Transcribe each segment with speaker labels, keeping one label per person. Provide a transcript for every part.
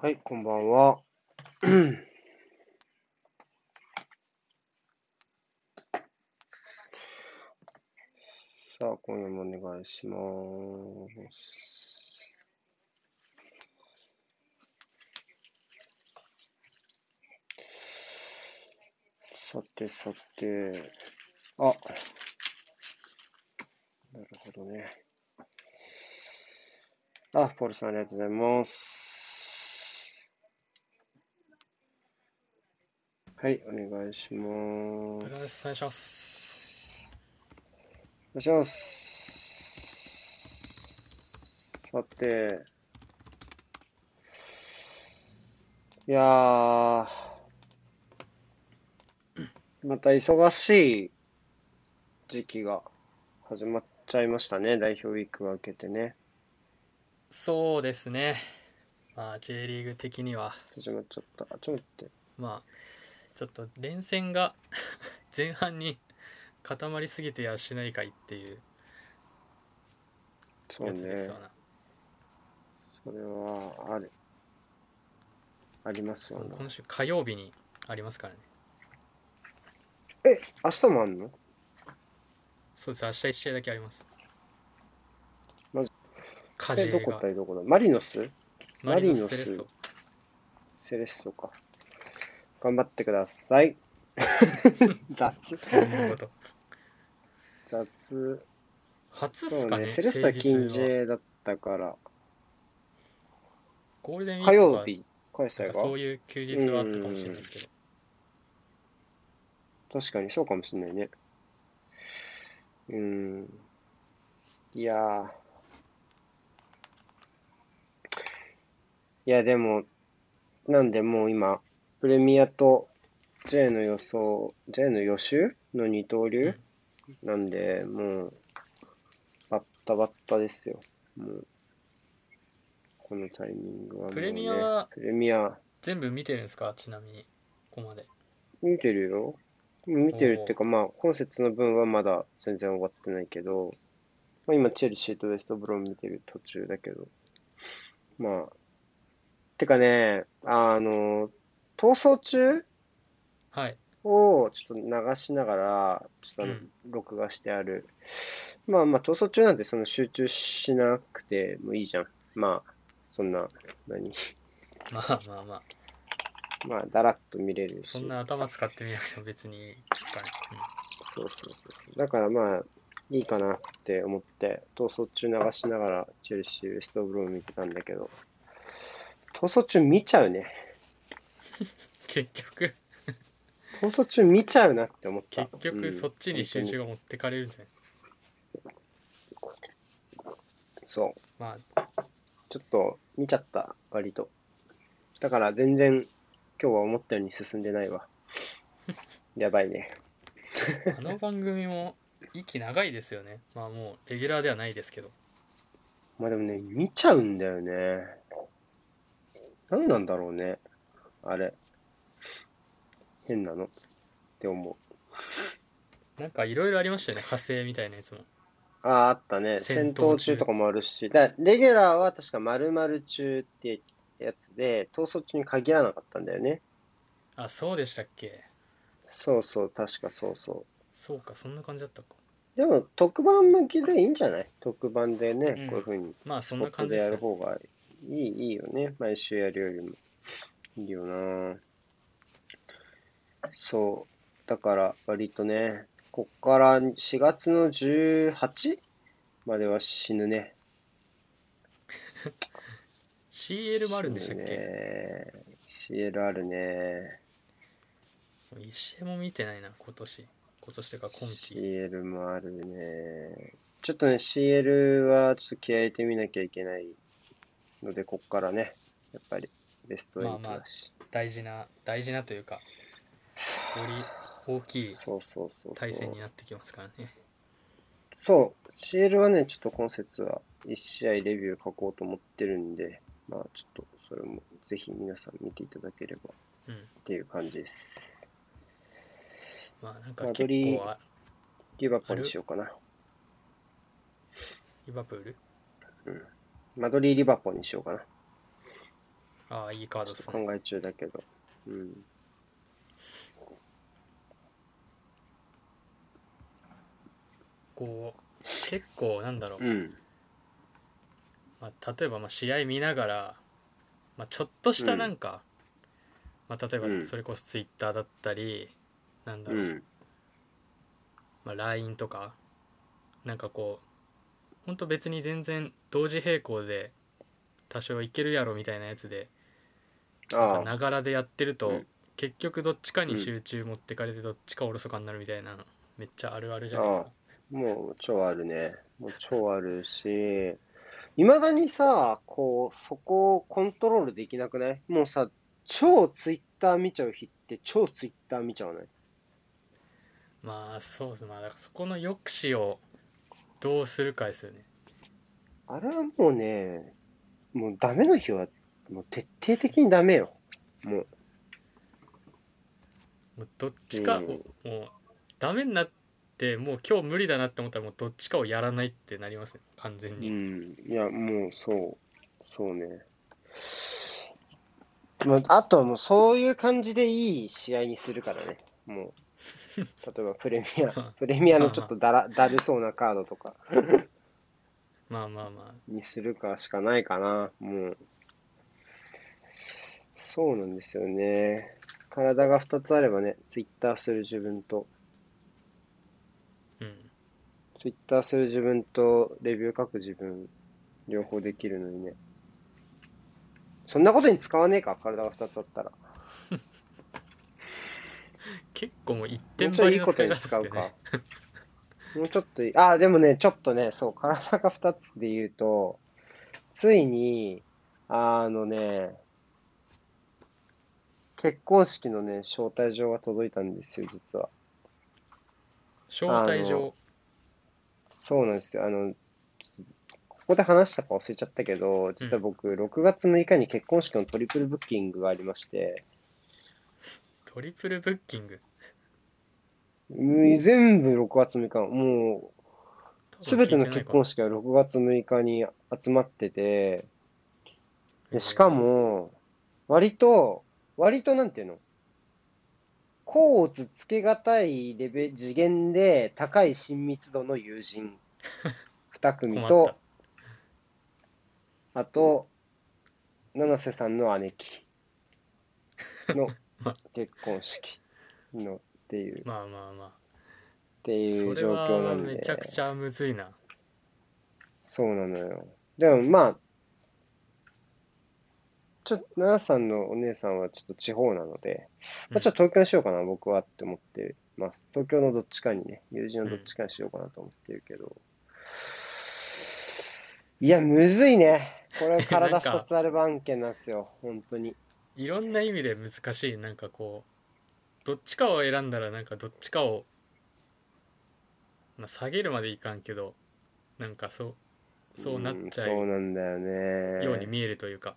Speaker 1: はい、こんばんは。さあ、今夜もお願いします。さてさて、あ、なるほどね。あ、ポールさんありがとうございます。はい、お願いしま
Speaker 2: お
Speaker 1: す。
Speaker 2: 願いします。
Speaker 1: お願いします。さて、いやー、また忙しい時期が始まっちゃいましたね、代表ウィークが明けてね。
Speaker 2: そうですね。まあ J リーグ的には
Speaker 1: 始まっちゃった。あ、ちょっと待って。
Speaker 2: まあちょっと連戦が 前半に固まりすぎてやしないかいっていうやつです
Speaker 1: ね
Speaker 2: わ。な。
Speaker 1: それは、ある。ありますよね。
Speaker 2: 今週火曜日にありますからね。
Speaker 1: え、明日もあんの？
Speaker 2: そうです。明日1試合だけあります。
Speaker 1: マジ
Speaker 2: 火事が
Speaker 1: こ対どこだマリノス
Speaker 2: マリノスセレッソ。
Speaker 1: セレッソか。頑張ってください。雑。雑。
Speaker 2: 初っ
Speaker 1: そうね。
Speaker 2: すかね。
Speaker 1: セレッソは
Speaker 2: 平日
Speaker 1: 近 J だったから、
Speaker 2: ゴールデンウィー
Speaker 1: 火
Speaker 2: クとか
Speaker 1: 曜日、開催が
Speaker 2: なんかそういう休日はあったかもしれないですけど。
Speaker 1: 確かにそうかもしれないね。うん。いやー。いや、でも、なんでもう今、プレミアと J の予想、J の予習の二刀流、なんで、もう、バッタバッタですよ。もう、このタイミングはもう、ね。
Speaker 2: プレミアは
Speaker 1: プレミア、
Speaker 2: 全部見てるんですか？ちなみに。ここまで。
Speaker 1: 見てるよ。見てるっていうか、まあ、今節の分はまだ全然終わってないけど、まあ、今、チェルシーとウェストブローム見てる途中だけど、まあ、てかね、あの、逃走中？
Speaker 2: はい。
Speaker 1: をちょっと流しながら、ちょっとあの
Speaker 2: うん
Speaker 1: 録画してある。まあまあ、逃走中なんてその集中しなくてもいいじゃん。まあ、そんな、何？
Speaker 2: まあまあまあ。
Speaker 1: まあ、だらっと見れるし。
Speaker 2: そんな頭使ってみなくても別にいいですかね。
Speaker 1: そうそうそうそう。だからまあ、いいかなって思って、逃走中流しながら、チェルシー、ウェストブローム見てたんだけど、逃走中見ちゃうね。
Speaker 2: う ん結局、
Speaker 1: 逃走中見ちゃうなって思った。
Speaker 2: 結局そっちに集中
Speaker 1: が。
Speaker 2: が持ってかれるんじゃない？
Speaker 1: そう。
Speaker 2: まあ、
Speaker 1: ちょっと見ちゃった、割と。だから全然、今日は思ったように進んでないわ。やばいね。
Speaker 2: あの番組も息長いですよね。まあもうレギュラーではないですけど。
Speaker 1: まあでもね、見ちゃうんだよね。何なんだろうね。あれ。変なのって思う。
Speaker 2: なんかいろいろありましたよね。派生みたいなやつも。
Speaker 1: ああ、あったね。戦
Speaker 2: 戦闘中
Speaker 1: とかもあるし。だレギュラーは確か〇〇中ってやつで、逃走中に限らなかったんだよね。
Speaker 2: あ、そうでしたっけ？
Speaker 1: そうそう、確かそうそ
Speaker 2: そうか、そんな感じだったか。
Speaker 1: う。でも、特番向きでいいんじゃない？特番でね、
Speaker 2: うん
Speaker 1: こういうふうに、
Speaker 2: まあそんな感じですよ。
Speaker 1: る方がいい、いいよね。毎週やるよりも。いいよなそう。だから、割とね、こっから4月の 18? までは死ぬね。
Speaker 2: CL もあるんでしたっけ、
Speaker 1: ね CL あるね。
Speaker 2: 一試合も見てないな、今年。今年というか今季。
Speaker 1: CL もあるね。ちょっとね、CL はちょっと気合い入れてみなきゃいけないので、こっからね、やっぱりベスト8
Speaker 2: まあまあ
Speaker 1: だし。
Speaker 2: 大事な、大事なというか、より大きい
Speaker 1: そうそうそうそう。
Speaker 2: 対戦になってきますからね。
Speaker 1: そう、CL はね、ちょっと今節は1試合レビュー書こうと思ってるんで、まあちょっとそれもぜひ皆さん見ていただければ
Speaker 2: うん。
Speaker 1: っていう感じです。
Speaker 2: まあなんか結
Speaker 1: マドリー
Speaker 2: 構あ、
Speaker 1: リバプールにしようかな。
Speaker 2: リバプール？
Speaker 1: マドリー・リバポーにしようかな。
Speaker 2: ああいいカードっすね
Speaker 1: 考え中だけど。うん。
Speaker 2: こう結構なんだろう、
Speaker 1: うん。
Speaker 2: まあ、例えばまあ試合見ながら、まあ、ちょっとしたなんか、まあ、例え
Speaker 1: うん
Speaker 2: ばそれこそツイッターだったり、なんだろう、
Speaker 1: うん。
Speaker 2: まあ、LINE とかなんかこうほんと別に全然同時並行で多少いけるやろみたいなやつでながらでやってると、
Speaker 1: うん
Speaker 2: 結局どっちかに集中持ってかれてどっちかおろそかになるみたいなのめっちゃあるあるじゃないですか。
Speaker 1: もう超あるね。もう超あるし、いまだにさ、こう、そこをコントロールできなくない？もうさ、超ツイッター見ちゃう日って超ツイッター見ちゃうね。
Speaker 2: まあそうですまあだからそこの抑止をどうするかですよね。
Speaker 1: あれはもうね、もうダメな日は、もう徹底的にダメよ。もう。
Speaker 2: もうどっちかを、
Speaker 1: うん
Speaker 2: もうダメになってもう今日無理だなって思ったらもうどっちかをやらないってなりますね完全
Speaker 1: う
Speaker 2: に、
Speaker 1: ん。いや、もうそう。そうね。まあ、あとはもうそういう感じでいい試合にするからね。もう。例えばプレミア、プレミアのちょっとだら、だるそうなカードとか
Speaker 2: まあまあま
Speaker 1: にするかしかないかな。もう。そうなんですよね。体が2つあればね、ツイッターする自分と、
Speaker 2: あうん
Speaker 1: ツイッターする自分とレビュー書く自分、両方できるのにね。そんなことに使わねえか、体が2つあったら。
Speaker 2: 結構もう一
Speaker 1: も
Speaker 2: 点
Speaker 1: うちょいいいこと
Speaker 2: 張りの使い
Speaker 1: に使う
Speaker 2: 方ですけどね
Speaker 1: か。もうちょっといい。ああ、でもね、ちょっとね、そう、体が2つで言うと、ついに、あのね、結婚式のね、招待状が届いたんですよ、実は。
Speaker 2: 招待
Speaker 1: あ
Speaker 2: 状
Speaker 1: のそうなんですよ。あの、ここで話したか忘れちゃったけど、実は僕、6月6日に結婚式のトリプルブッキングがありまして、
Speaker 2: トリプルブッキング？
Speaker 1: うん全部6月6日、もう、すべての結婚
Speaker 2: 式
Speaker 1: 式は6月6日に集まってて、でしかも、割と、割となんていうの？甲乙つけがたいレベ次元で高い親密度の友人。2組と、あと、七瀬さんの姉貴。の
Speaker 2: ま
Speaker 1: 結婚式のっていう、
Speaker 2: まあまあま
Speaker 1: って
Speaker 2: あ
Speaker 1: いう状
Speaker 2: それは
Speaker 1: 況なんで。
Speaker 2: めちゃくちゃむずいな。
Speaker 1: そうなのよ。でもまあ、ちょっと、奈々さんのお姉さんはちょっと地方なので、まあ、ちょっと東京にしようかな、僕はって思ってます。東京のどっちかにね、友人のどっちかにしようかなと思ってるけど。いや、むずいね。これ体
Speaker 2: なんか
Speaker 1: 二つある番犬なんですよ、本当に。
Speaker 2: いろんな意味で難しいなんかこうどっちかを選んだらなんかどっちかを、まあ、下げるまでいかんけどなんかそうそうなっちゃ
Speaker 1: うんそう
Speaker 2: う
Speaker 1: なんだよね。
Speaker 2: ように見えるというか、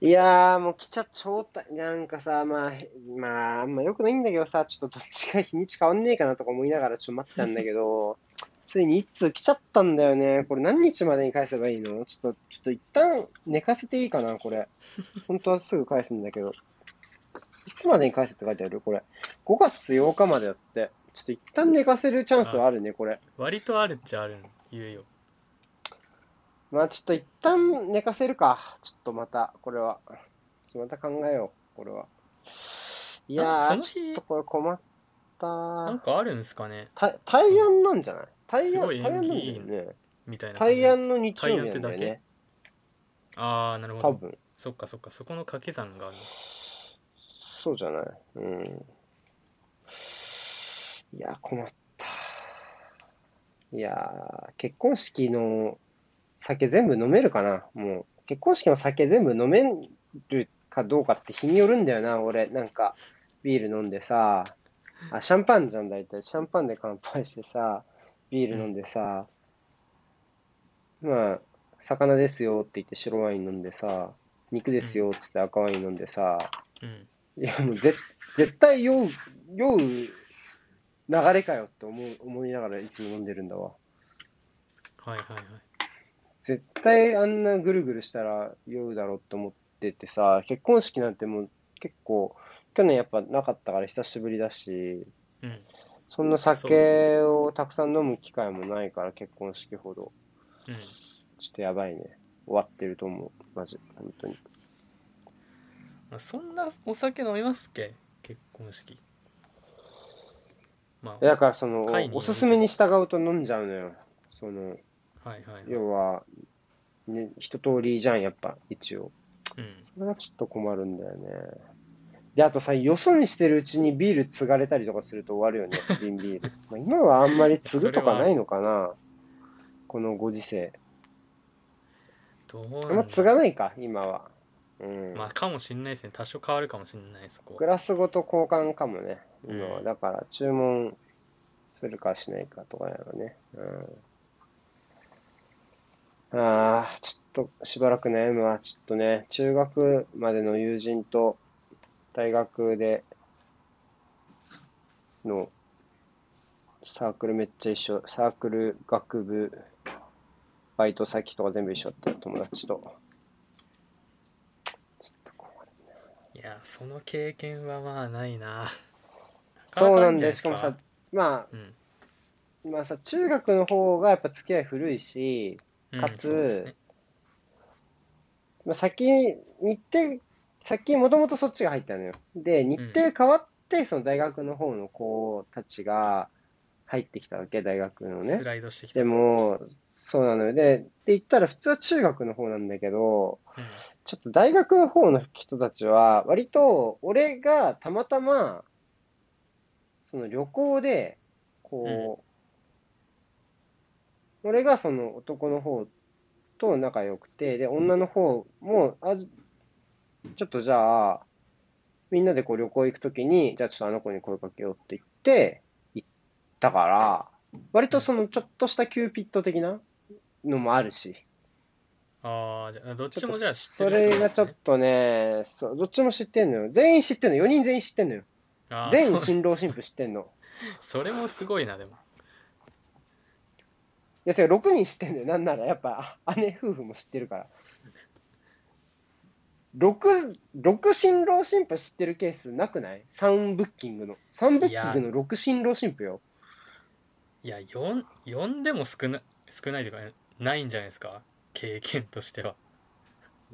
Speaker 1: いやー、もう来ちゃ超大、なんかさ、まあ、まあ、あんま良くないんだけどさ、ちょっとどっちか日にち変わんねえかなとか思いながらちょっと待ってたんだけど、ついに一通来ちゃったんだよね。これ何日までに返せばいいの？ちょっと、ちょっと一旦寝かせていいかな、これ。本当はすぐ返すんだけど。いつまでに返せって書いてある？これ。5月8日までだって。ちょっと一旦寝かせるチャンスはあるね、これ。
Speaker 2: 割とあるっちゃある言うよ
Speaker 1: まあちょっと一旦寝かせるか。ちょっとまた、これは。また考えよう、これは。いやー、ちょっとこれ困った
Speaker 2: なんかあるんですかね
Speaker 1: た対案なんじゃない？対案、
Speaker 2: すごい
Speaker 1: 対案なん
Speaker 2: いい
Speaker 1: よね。
Speaker 2: みたいな
Speaker 1: 対案の日曜日なんだよ
Speaker 2: 対案ってだ
Speaker 1: ね。
Speaker 2: ああなるほど
Speaker 1: 多分。
Speaker 2: そっかそっかそこの掛け算があるの
Speaker 1: そうじゃない？うん。いや、困った。いやー、結婚式の酒全部飲めるかな？もう、結婚式の酒全部飲めるかどうかって日によるんだよな、俺。なんか、ビール飲んでさ、あ、シャンパンじゃん、大体。シャンパンで乾杯してさ、ビール飲んでさ、まあ、魚ですよって言って白ワイン飲んでさ、肉ですよって言って赤ワイン飲んでさ、
Speaker 2: うん。
Speaker 1: いや、もう絶絶対酔う、酔う流れかよって思う思いながらいつも飲んでるんだわ。
Speaker 2: はいはいはい
Speaker 1: 絶対あんなぐるぐるしたら酔うだろうと思っっててさ、結婚式なんてもう結構、去年やっぱなかったから久しぶりだし、
Speaker 2: うん
Speaker 1: そんな酒をたくさん飲む機会もないから、結婚式ほど。
Speaker 2: うん
Speaker 1: ちょっとやばいね。終わってると思う。マジ。本当に。
Speaker 2: まあそんなお酒飲みますっけ？結婚式まあ
Speaker 1: だからそのおすすめに従うと飲んじゃうのよ。その、
Speaker 2: はいはいはい
Speaker 1: 要は、ね、一通りじゃん、やっぱ、一応。
Speaker 2: うん
Speaker 1: それがちょっと困るんだよね。で、あとさ、よそ見してるうちにビール継がれたりとかすると終わるよね、瓶ビール。まあ、今はあんまり継ぐとかないのかなこのご時世。
Speaker 2: どうなんだ
Speaker 1: あんま継がないか、今は。うん。
Speaker 2: まあかもしんないですね多少変わるかもしんないそこ
Speaker 1: グラスごと交換かもね、今は。
Speaker 2: うん
Speaker 1: だから、注文するかしないかとかやろね。うん。ああ、ちょっとしばらく悩むわ。ちょっとね、中学までの友人と大学でのサークルめっちゃ一緒。サークル、学部、バイト先とか全部一緒だったよ友達と。ちょっと困る。
Speaker 2: いやその経験はまあないな
Speaker 1: そうなんだよ。
Speaker 2: かかるじゃい
Speaker 1: しかもさ、まあ、
Speaker 2: うん
Speaker 1: まあさ、中学の方がやっぱ付き合い古いし、
Speaker 2: うん
Speaker 1: かつまあ、先、日程、先もともとそっちが入ったのよ。で、日程変わって、その大学の方の子たちが入ってきたわけ、大学のね
Speaker 2: ス。ライドしてきた
Speaker 1: でも、そうなのよ。で、って言ったら普通は中学の方なんだけど、
Speaker 2: うん
Speaker 1: ちょっと大学の方の人たちは、割と俺がたまたま、その旅行で、こう、俺がその男の方と仲良くて、で、女の方も、あ、ちょっとじゃあ、みんなでこう旅行行くときに、じゃあちょっとあの子に声かけようって言って、行ったから、割とそのちょっとしたキューピッド的なのもあるし、
Speaker 2: ああじゃあどっちもじゃあ知ってる人
Speaker 1: れがちょっとね、そうどっちも知ってんのよ。全員知ってんの。4人全員知ってんのよ。全
Speaker 2: そう
Speaker 1: 新郎新婦知ってんの。い
Speaker 2: それもすごいなでも
Speaker 1: や、てか6人知ってんのよ。なんなら、やっぱ、姉夫婦も知ってるから。6、6新郎新婦知ってるケースなくない ?3 ブッキングの。3ブッキングの6新郎新婦よ。
Speaker 2: いや 4, 4でも少な少ないというかないんじゃないですか？経験としては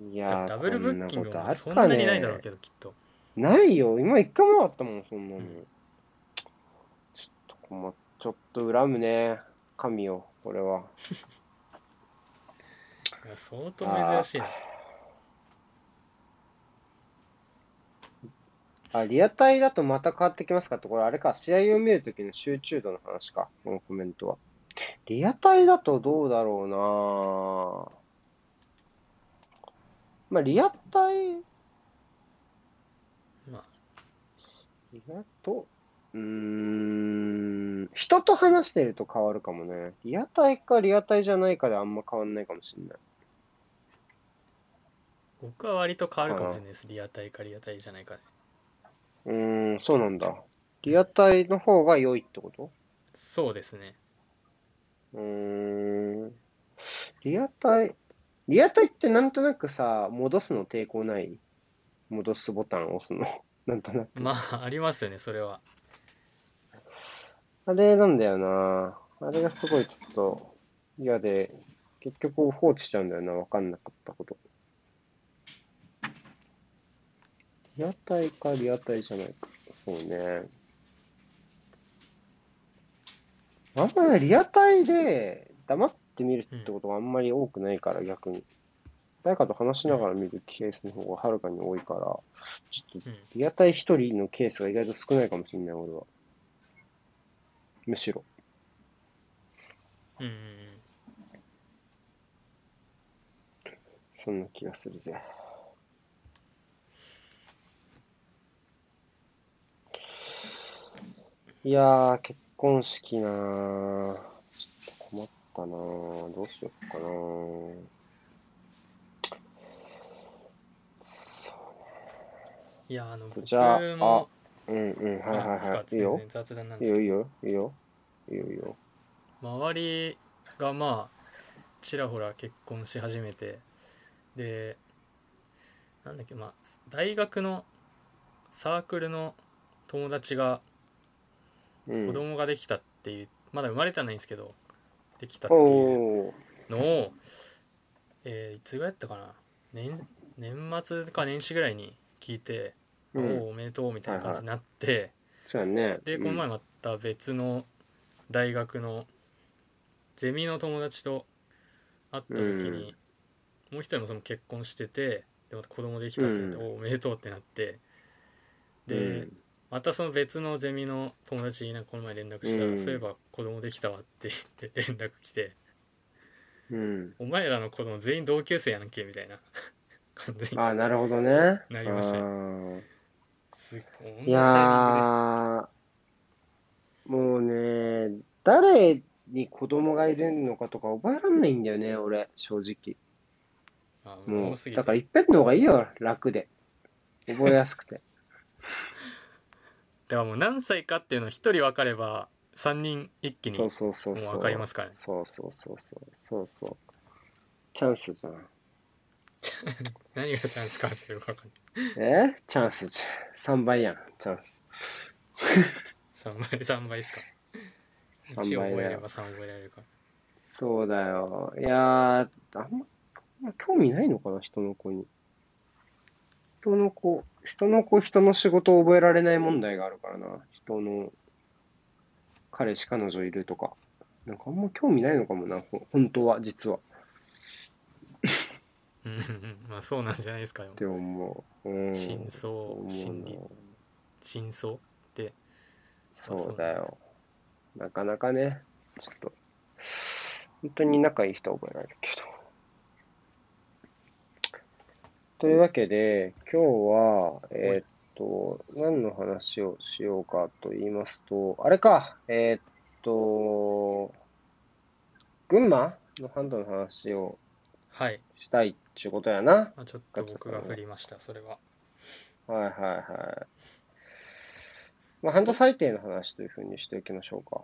Speaker 2: い
Speaker 1: やー、
Speaker 2: ダブルブッキングもそんなにないだろう
Speaker 1: ね。
Speaker 2: けどきっと
Speaker 1: ないよ。今一回もなかったもん、そんなの。
Speaker 2: うん
Speaker 1: ちょっと困っ、ちょっと恨むね。神よ、これは。
Speaker 2: 相当珍しいな
Speaker 1: あ、リアタイだとまた変わってきますかって、これあれか、試合を見るときの集中度の話か、このコメントは。リアタイだとどうだろうな。まあ、リアタイ、
Speaker 2: まあ。
Speaker 1: リアと、うーん、人と話してると変わるかもね。リアタイかリアタイじゃないかであんま変わんないかもしれない。
Speaker 2: 僕は割と変わるかもしれないですリアタイかリアタイじゃないかで
Speaker 1: うーん、そうなんだ。リアタイの方が良いってこと？
Speaker 2: そうですね
Speaker 1: うーん。リアタイ、リアタイってなんとなくさ、戻すの抵抗ない？戻すボタンを押すの？なんとなく。
Speaker 2: まあありますよねそれは
Speaker 1: あれなんだよな。あれがすごいちょっと嫌で、結局放置しちゃうんだよな。わかんなかったこと。リアタイかリアタイじゃないか。そうね。あんまね、リアタイで黙って見るってことがあんまり多くないから、逆に。誰かと話しながら見るケースの方がはるかに多いから、ちょっと
Speaker 2: うん
Speaker 1: リアタイ一人のケースが意外と少ないかもしれない、俺は。むしろ。
Speaker 2: うん
Speaker 1: そんな気がするぜ。いやー、結婚式なー。ちょっと困ったなー。どうしよっかなー。そ
Speaker 2: いやあの僕
Speaker 1: じゃあ
Speaker 2: も
Speaker 1: う。うんうん、はいはいはい。いいよ。
Speaker 2: 雑談なんですけど
Speaker 1: いいよいいよ。いいよ。いいよいいよ。
Speaker 2: 周りがまあちらほら結婚し始めてでなんだっけまあ大学のサークルの友達が
Speaker 1: うん。
Speaker 2: 子供ができたっていう、まだ生まれてはないんですけどできたっていう。のを、えーいつぐらいだったかな？年年末か年始ぐらいに聞いて「
Speaker 1: うん
Speaker 2: おおおめでとう」みたいな感じになって、
Speaker 1: そうやね。
Speaker 2: でこの前
Speaker 1: うん
Speaker 2: また別の大学のゼミの友達と会った時に、もう一人もその結婚しててでまた子供できたってなって、
Speaker 1: うん。
Speaker 2: おおおめでとうってなって。で、
Speaker 1: うん。
Speaker 2: またその別のゼミの友達になんかこの前連絡したら、
Speaker 1: うん。
Speaker 2: そういえば子供できたわって言って連絡来て。
Speaker 1: うん。
Speaker 2: お前らの子供全員同級生やんけみたいな感じに
Speaker 1: ああ、なるほどね。
Speaker 2: なりましたすごい
Speaker 1: いやー、もうね、誰に子供がいるのかとか覚えらんないんだよね、俺、正直。
Speaker 2: あ
Speaker 1: もう、だ
Speaker 2: て
Speaker 1: からいっぺんの方がいいよ、楽で。覚えやすくて。
Speaker 2: だからもう何歳かっていうの一人分かれば3人一気に。もう分かりますからね
Speaker 1: そうそうそうそう。そうそう。チャンスじゃん。
Speaker 2: 何がチャンスかっていうか分かんない
Speaker 1: え？チャンスじゃん。3倍やん、チャンス。
Speaker 2: 3倍3倍ですか
Speaker 1: ？3
Speaker 2: 1
Speaker 1: 倍
Speaker 2: 覚えれば3覚えられるから
Speaker 1: そうだよ。いやー、あんま、あんま興味ないのかな、人の子に。人の子、人の子、人の仕事を覚えられない問題があるからな。人の、彼氏、彼女いるとか。なんかあんま興味ないのかもな、ほ本当は、実は。
Speaker 2: まあそうなんじゃないですかでも
Speaker 1: って思う。うん。
Speaker 2: 真相
Speaker 1: そう思うな
Speaker 2: 心理真相って
Speaker 1: そうだよ。なかなかね、ちょっと、本当に仲いい人は覚えられるけど。というわけで、今日は、えーっと、何の話をしようかと言いますと、あれか、えーっと、群馬のハンドの話を
Speaker 2: はい、
Speaker 1: したいっていうことやな。
Speaker 2: まあ、ちょっと僕が振りましたそれは
Speaker 1: はいはいはい。まあ、ハンド最低の話というふうにしておきましょうか。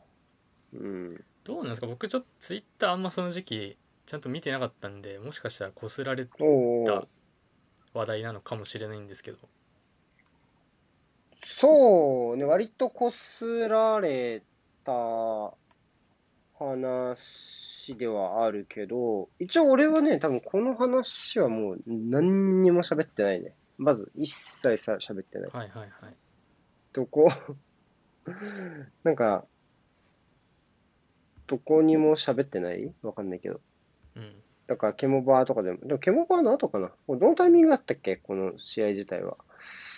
Speaker 1: うん。
Speaker 2: どうなんですか？僕ちょっとツイッターあんまその時期ちゃんと見てなかったんでもしかしたらこすられ
Speaker 1: お
Speaker 2: た
Speaker 1: お。
Speaker 2: 話題なのかもしれないんですけど
Speaker 1: そうね、割とこすられた話ではあるけど、一応俺はね、多分この話はもう何にも喋ってないね。まず一切さ喋ってない。
Speaker 2: はいはいはい
Speaker 1: どこ、なんか、どこにも喋ってない？わかんないけど。
Speaker 2: うん
Speaker 1: だから、ケモバーとかでも、でもケモバーの後かなこれどのタイミングだったっけ？この試合自体は。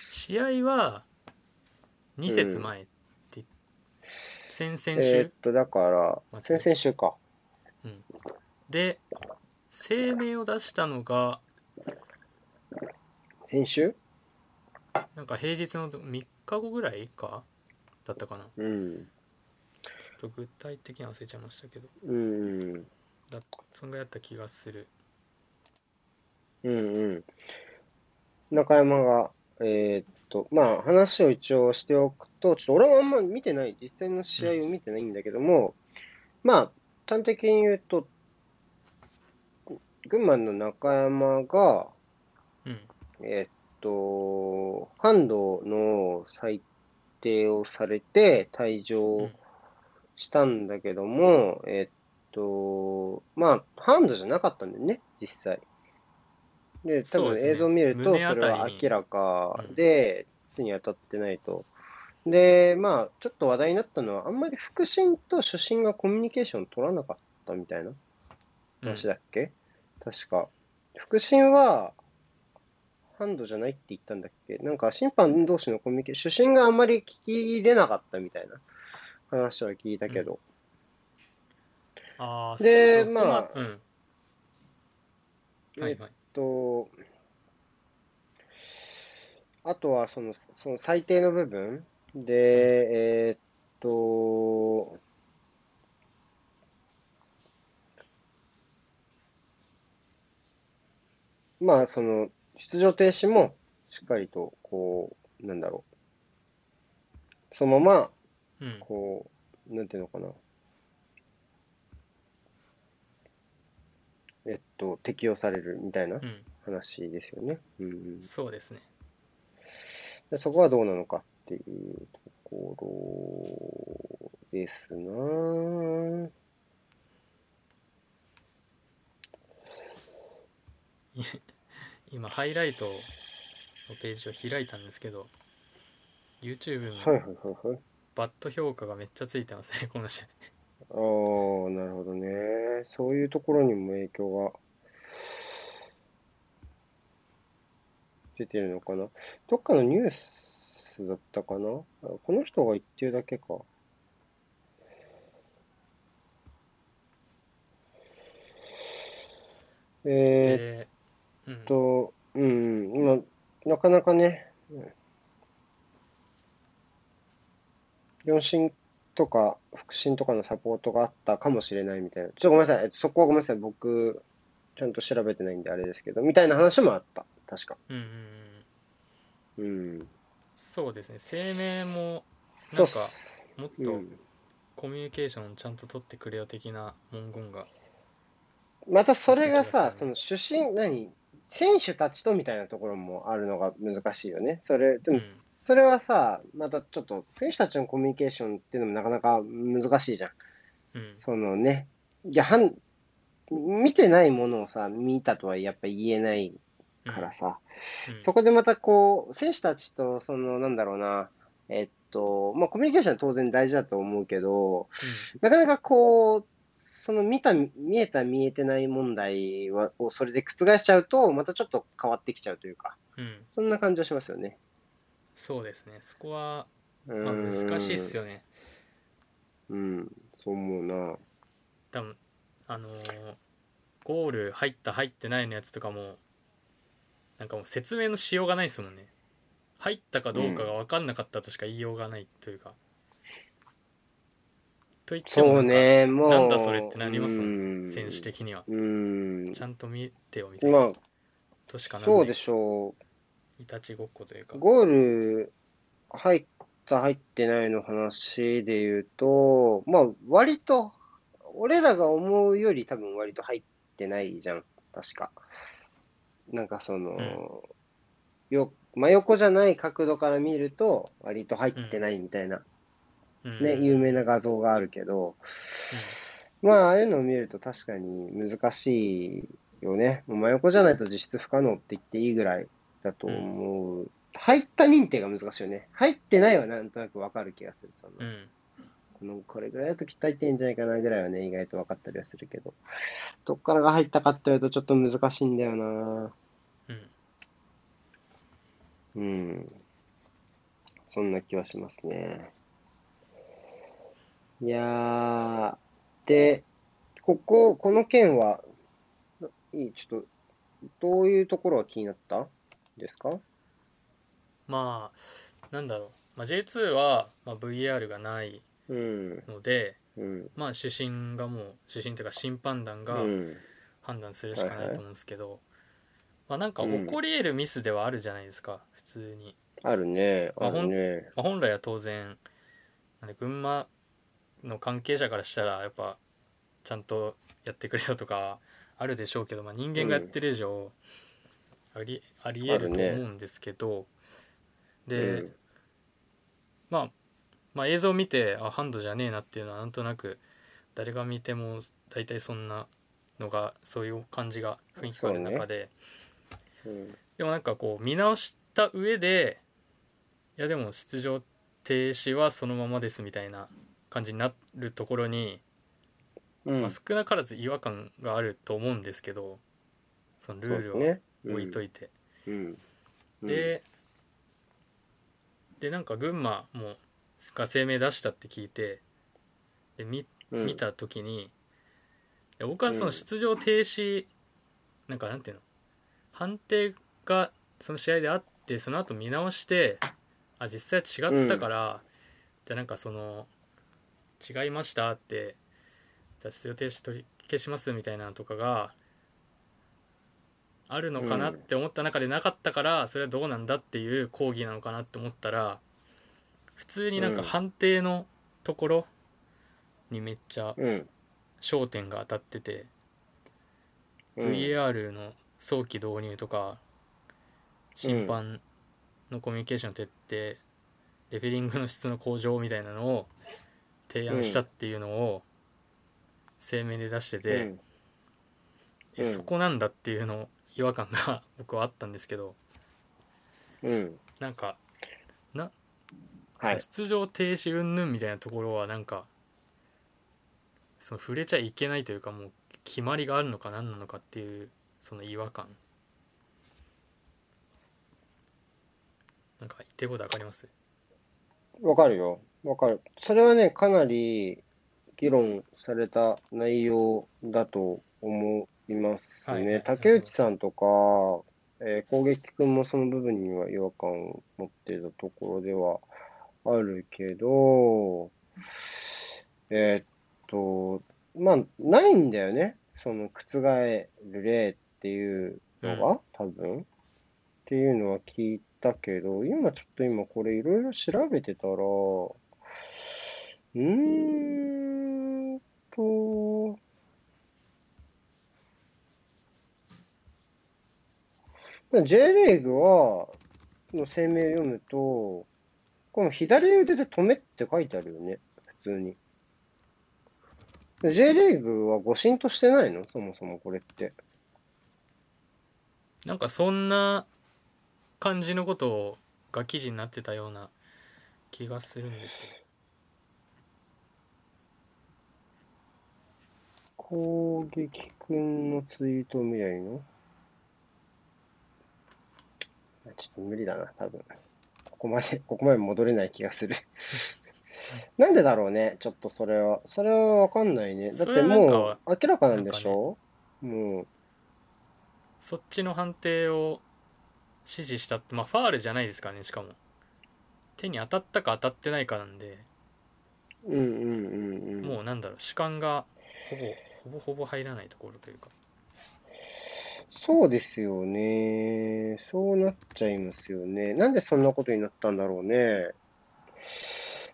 Speaker 2: 試合は2節前先々
Speaker 1: え
Speaker 2: 週、
Speaker 1: ーっと、だから、先々週か。
Speaker 2: で声明を出したのが
Speaker 1: 先週？
Speaker 2: なんか平日の3日後ぐらいか？だったかな
Speaker 1: うん。
Speaker 2: ちょっと具体的には忘れちゃいましたけど
Speaker 1: うん。
Speaker 2: だそんぐらいだった気がする
Speaker 1: うんうん。中山が、えーっと、まあ話を一応しておくと、ちょっと俺はあんま見てない、実際の試合を見てないんだけども、まあ、端的に言うと、群馬の中山が、
Speaker 2: うん
Speaker 1: えーっと、ハンドの裁定をされて退場したんだけども、えーっと、まあ、ハンドじゃなかったんだよね、実際。で、多分映像を見ると、それは明らか。で、手に当たってないと。で、まあ、ちょっと話題になったのは、あんまり腹心と主審がコミュニケーション取らなかったみたいな
Speaker 2: うん。
Speaker 1: 話だっけ、確か。腹心は、ハンドじゃないって言ったんだっけ？なんか審判同士のコミュニケーション、主審があんまり聞き入れなかったみたいな話は聞いたけど。
Speaker 2: ああ
Speaker 1: でまあ
Speaker 2: うん。はいはい
Speaker 1: と、あとはその、その最低の部分で、えーっと、まあ、その、出場停止もしっかりと、こう、なんだろう。そのまま、
Speaker 2: うん
Speaker 1: こう、なんていうのかな。えっと、適用されるみたいな
Speaker 2: うん。
Speaker 1: 話ですよね。うんうん、
Speaker 2: そうですね。
Speaker 1: でそこはどうなのかっていうところですな。ぁ
Speaker 2: 今ハイライトのページを開いたんですけど YouTube
Speaker 1: はい
Speaker 2: の。バッド評価がめっちゃついてますねこの試合
Speaker 1: ああ、なるほどね。そういうところにも影響が出てるのかな？どっかのニュースだったかな？この人が言ってるだけか。え、ーっと、うん、今、なかなかね、両親とか腹心とかのサポートがあったかもしれないみたいな。ちょっとごめんなさい。えっとそこはごめんなさい。僕、ちゃんと調べてないんであれですけど、みたいな話もあった。確か。
Speaker 2: うんうん。そうですね声明もなんか
Speaker 1: す。
Speaker 2: もっと
Speaker 1: うん。
Speaker 2: コミュニケーションちゃんと取ってくれよ的な文言が
Speaker 1: またそれがさ、
Speaker 2: そ
Speaker 1: その主審、何？選手たちとみたいなところもあるのが難しいよね。それ、でも
Speaker 2: うん、
Speaker 1: それはさ、またちょっと、選手たちのコミュニケーションっていうのもなかなか難しいじゃん。
Speaker 2: うん。
Speaker 1: そのね、いや、はん、見てないものをさ、見たとはやっぱ言えないからさ、
Speaker 2: うん。
Speaker 1: そこでまたこう、選手たちと、その、なんだろうな、えっと、まあ、コミュニケーションは当然大事だと思うけど、なかなかこう、その見た、見えた、見えてない問題はをそれで覆しちゃうと、またちょっと変わってきちゃうというか、
Speaker 2: うん。うん
Speaker 1: そんな感じはしますよね。
Speaker 2: そうですね。そこは、
Speaker 1: う
Speaker 2: まあ、難しいっすよね。
Speaker 1: うん、そう思うな。
Speaker 2: 多分あのーゴール入った入ってないのやつとかもなんかもう説明のしようがないですもんね。入ったかどうかが分かんなかったとしか言いようがないというか、と言っても
Speaker 1: そうね、もう。
Speaker 2: なんだそれってなりますも
Speaker 1: うん
Speaker 2: 選手的には
Speaker 1: うん。
Speaker 2: ちゃんと見てよみたいな
Speaker 1: まあ、
Speaker 2: としかな
Speaker 1: そうでしょ
Speaker 2: いたちごっこというか
Speaker 1: う。ゴール入った、入ってないの話で言うと、まあ、割と、俺らが思うより多分割と入ってないじゃん。確か。なんかその、よ、真横じゃない角度から見ると、割と入ってないみたいな、
Speaker 2: うん
Speaker 1: ね、有名な画像があるけど、まあ、ああいうのを見ると確かに難しいよね。真横じゃないと実質不可能って言っていいぐらいだと思う。入った認定が難しいよね。入ってないはなんとなくわかる気がする。その
Speaker 2: うんうん
Speaker 1: このこれぐらいだときっと入ってんじゃないかなぐらいはね、意外と分かったりはするけど。どっからが入ったかって言われるとちょっと難しいんだよな
Speaker 2: うん
Speaker 1: うん。そんな気はしますね。いやー、で、ここ、この件は、いい、ちょっと、どういうところが気になったですか？
Speaker 2: まあなんだろう、まあ、J2 は、まあ、VR がない
Speaker 1: うん、
Speaker 2: ので
Speaker 1: うん、
Speaker 2: まあ主審がもう主審というか審判団
Speaker 1: う
Speaker 2: が
Speaker 1: ん、
Speaker 2: 判断するしかないと思うんですけど、まあなんか
Speaker 1: うん。
Speaker 2: 起こり得るミスではあるじゃないですか普通に、
Speaker 1: あるね、
Speaker 2: あ
Speaker 1: あるね。
Speaker 2: まあ、本来は当然なんで群馬の関係者からしたらやっぱちゃんとやってくれよとかあるでしょうけど、まあ、人間がやってる以上、ありありえると思うんですけど、で、
Speaker 1: うん。
Speaker 2: まあ、まあ映像を見てあハンドじゃねえなっていうのはなんとなく誰が見ても大体そんなのがそういう感じが雰囲気がある中で、
Speaker 1: うん、
Speaker 2: でもなんかこう見直した上でいやでも出場停止はそのままですみたいな感じになるところに、
Speaker 1: うん。
Speaker 2: まあ、少なからず違和感があると思うんですけどそのルールを。置いといて、
Speaker 1: うん、うん、
Speaker 2: ででなんか群馬もが声明出したって聞いてで見
Speaker 1: うん、
Speaker 2: 見た時に、いや僕はその出場停止、なんかなんていうの判定がその試合であってその後見直してあ実際違ったから、じゃあなんかその違いましたってじゃあ出場停止取り消しますみたいなのとかがあるのかなって思った中でなかったからそれはどうなんだっていう抗議なのかなって思ったら普通になんか判定のところにめっちゃ
Speaker 1: うん、
Speaker 2: 焦点が当たってて、
Speaker 1: うん、
Speaker 2: VAR の早期導入とか審判のコミュニケーション徹底レベリングの質の向上みたいなのを提案したっていうのを声明で出してて、
Speaker 1: うん
Speaker 2: えそこなんだっていうの違和感が 僕はあったんですけど
Speaker 1: うん。
Speaker 2: なんかな、
Speaker 1: はい。
Speaker 2: 出場停止云々みたいなところはなんかその触れちゃいけないというかもう決まりがあるのか何なのかっていうその違和感なんか言ってることわかります？
Speaker 1: わかるよ。わかる。それはね、かなり議論された内容だと思いますね。
Speaker 2: はい
Speaker 1: 竹内さんとか、えー攻撃君もその部分には違和感を持っていたところではあるけど、えーっと、まあ、ないんだよね。その覆る例っていうのが、多分。っていうのは聞いたけど、今ちょっと今これいろいろ調べてたら、うーんと、J リーグは、の声明を読むと、この左腕で止めって書いてあるよね、普通に。J リーグは誤審としてないの？そもそもこれって。
Speaker 2: なんかそんな感じのことが記事になってたような気がするんですけど
Speaker 1: 攻撃くんのツイートを見りゃいいの？ちょっと無理だな、多分。ここまで、ここまで戻れない気がする。なんでだろうね、ちょっとそれは。それはわかんないね。だっ
Speaker 2: そ
Speaker 1: てもう明らかなんでしょ？もう、
Speaker 2: そっちの判定を指示したってまあファールじゃないですからねしかも手に当たったか当たってないかなんで
Speaker 1: うんうんうんうん。
Speaker 2: もうなんだろう主観がほぼほぼほぼ入らないところというか
Speaker 1: そうですよね。そうなっちゃいますよね。なんでそんなことになったんだろうね。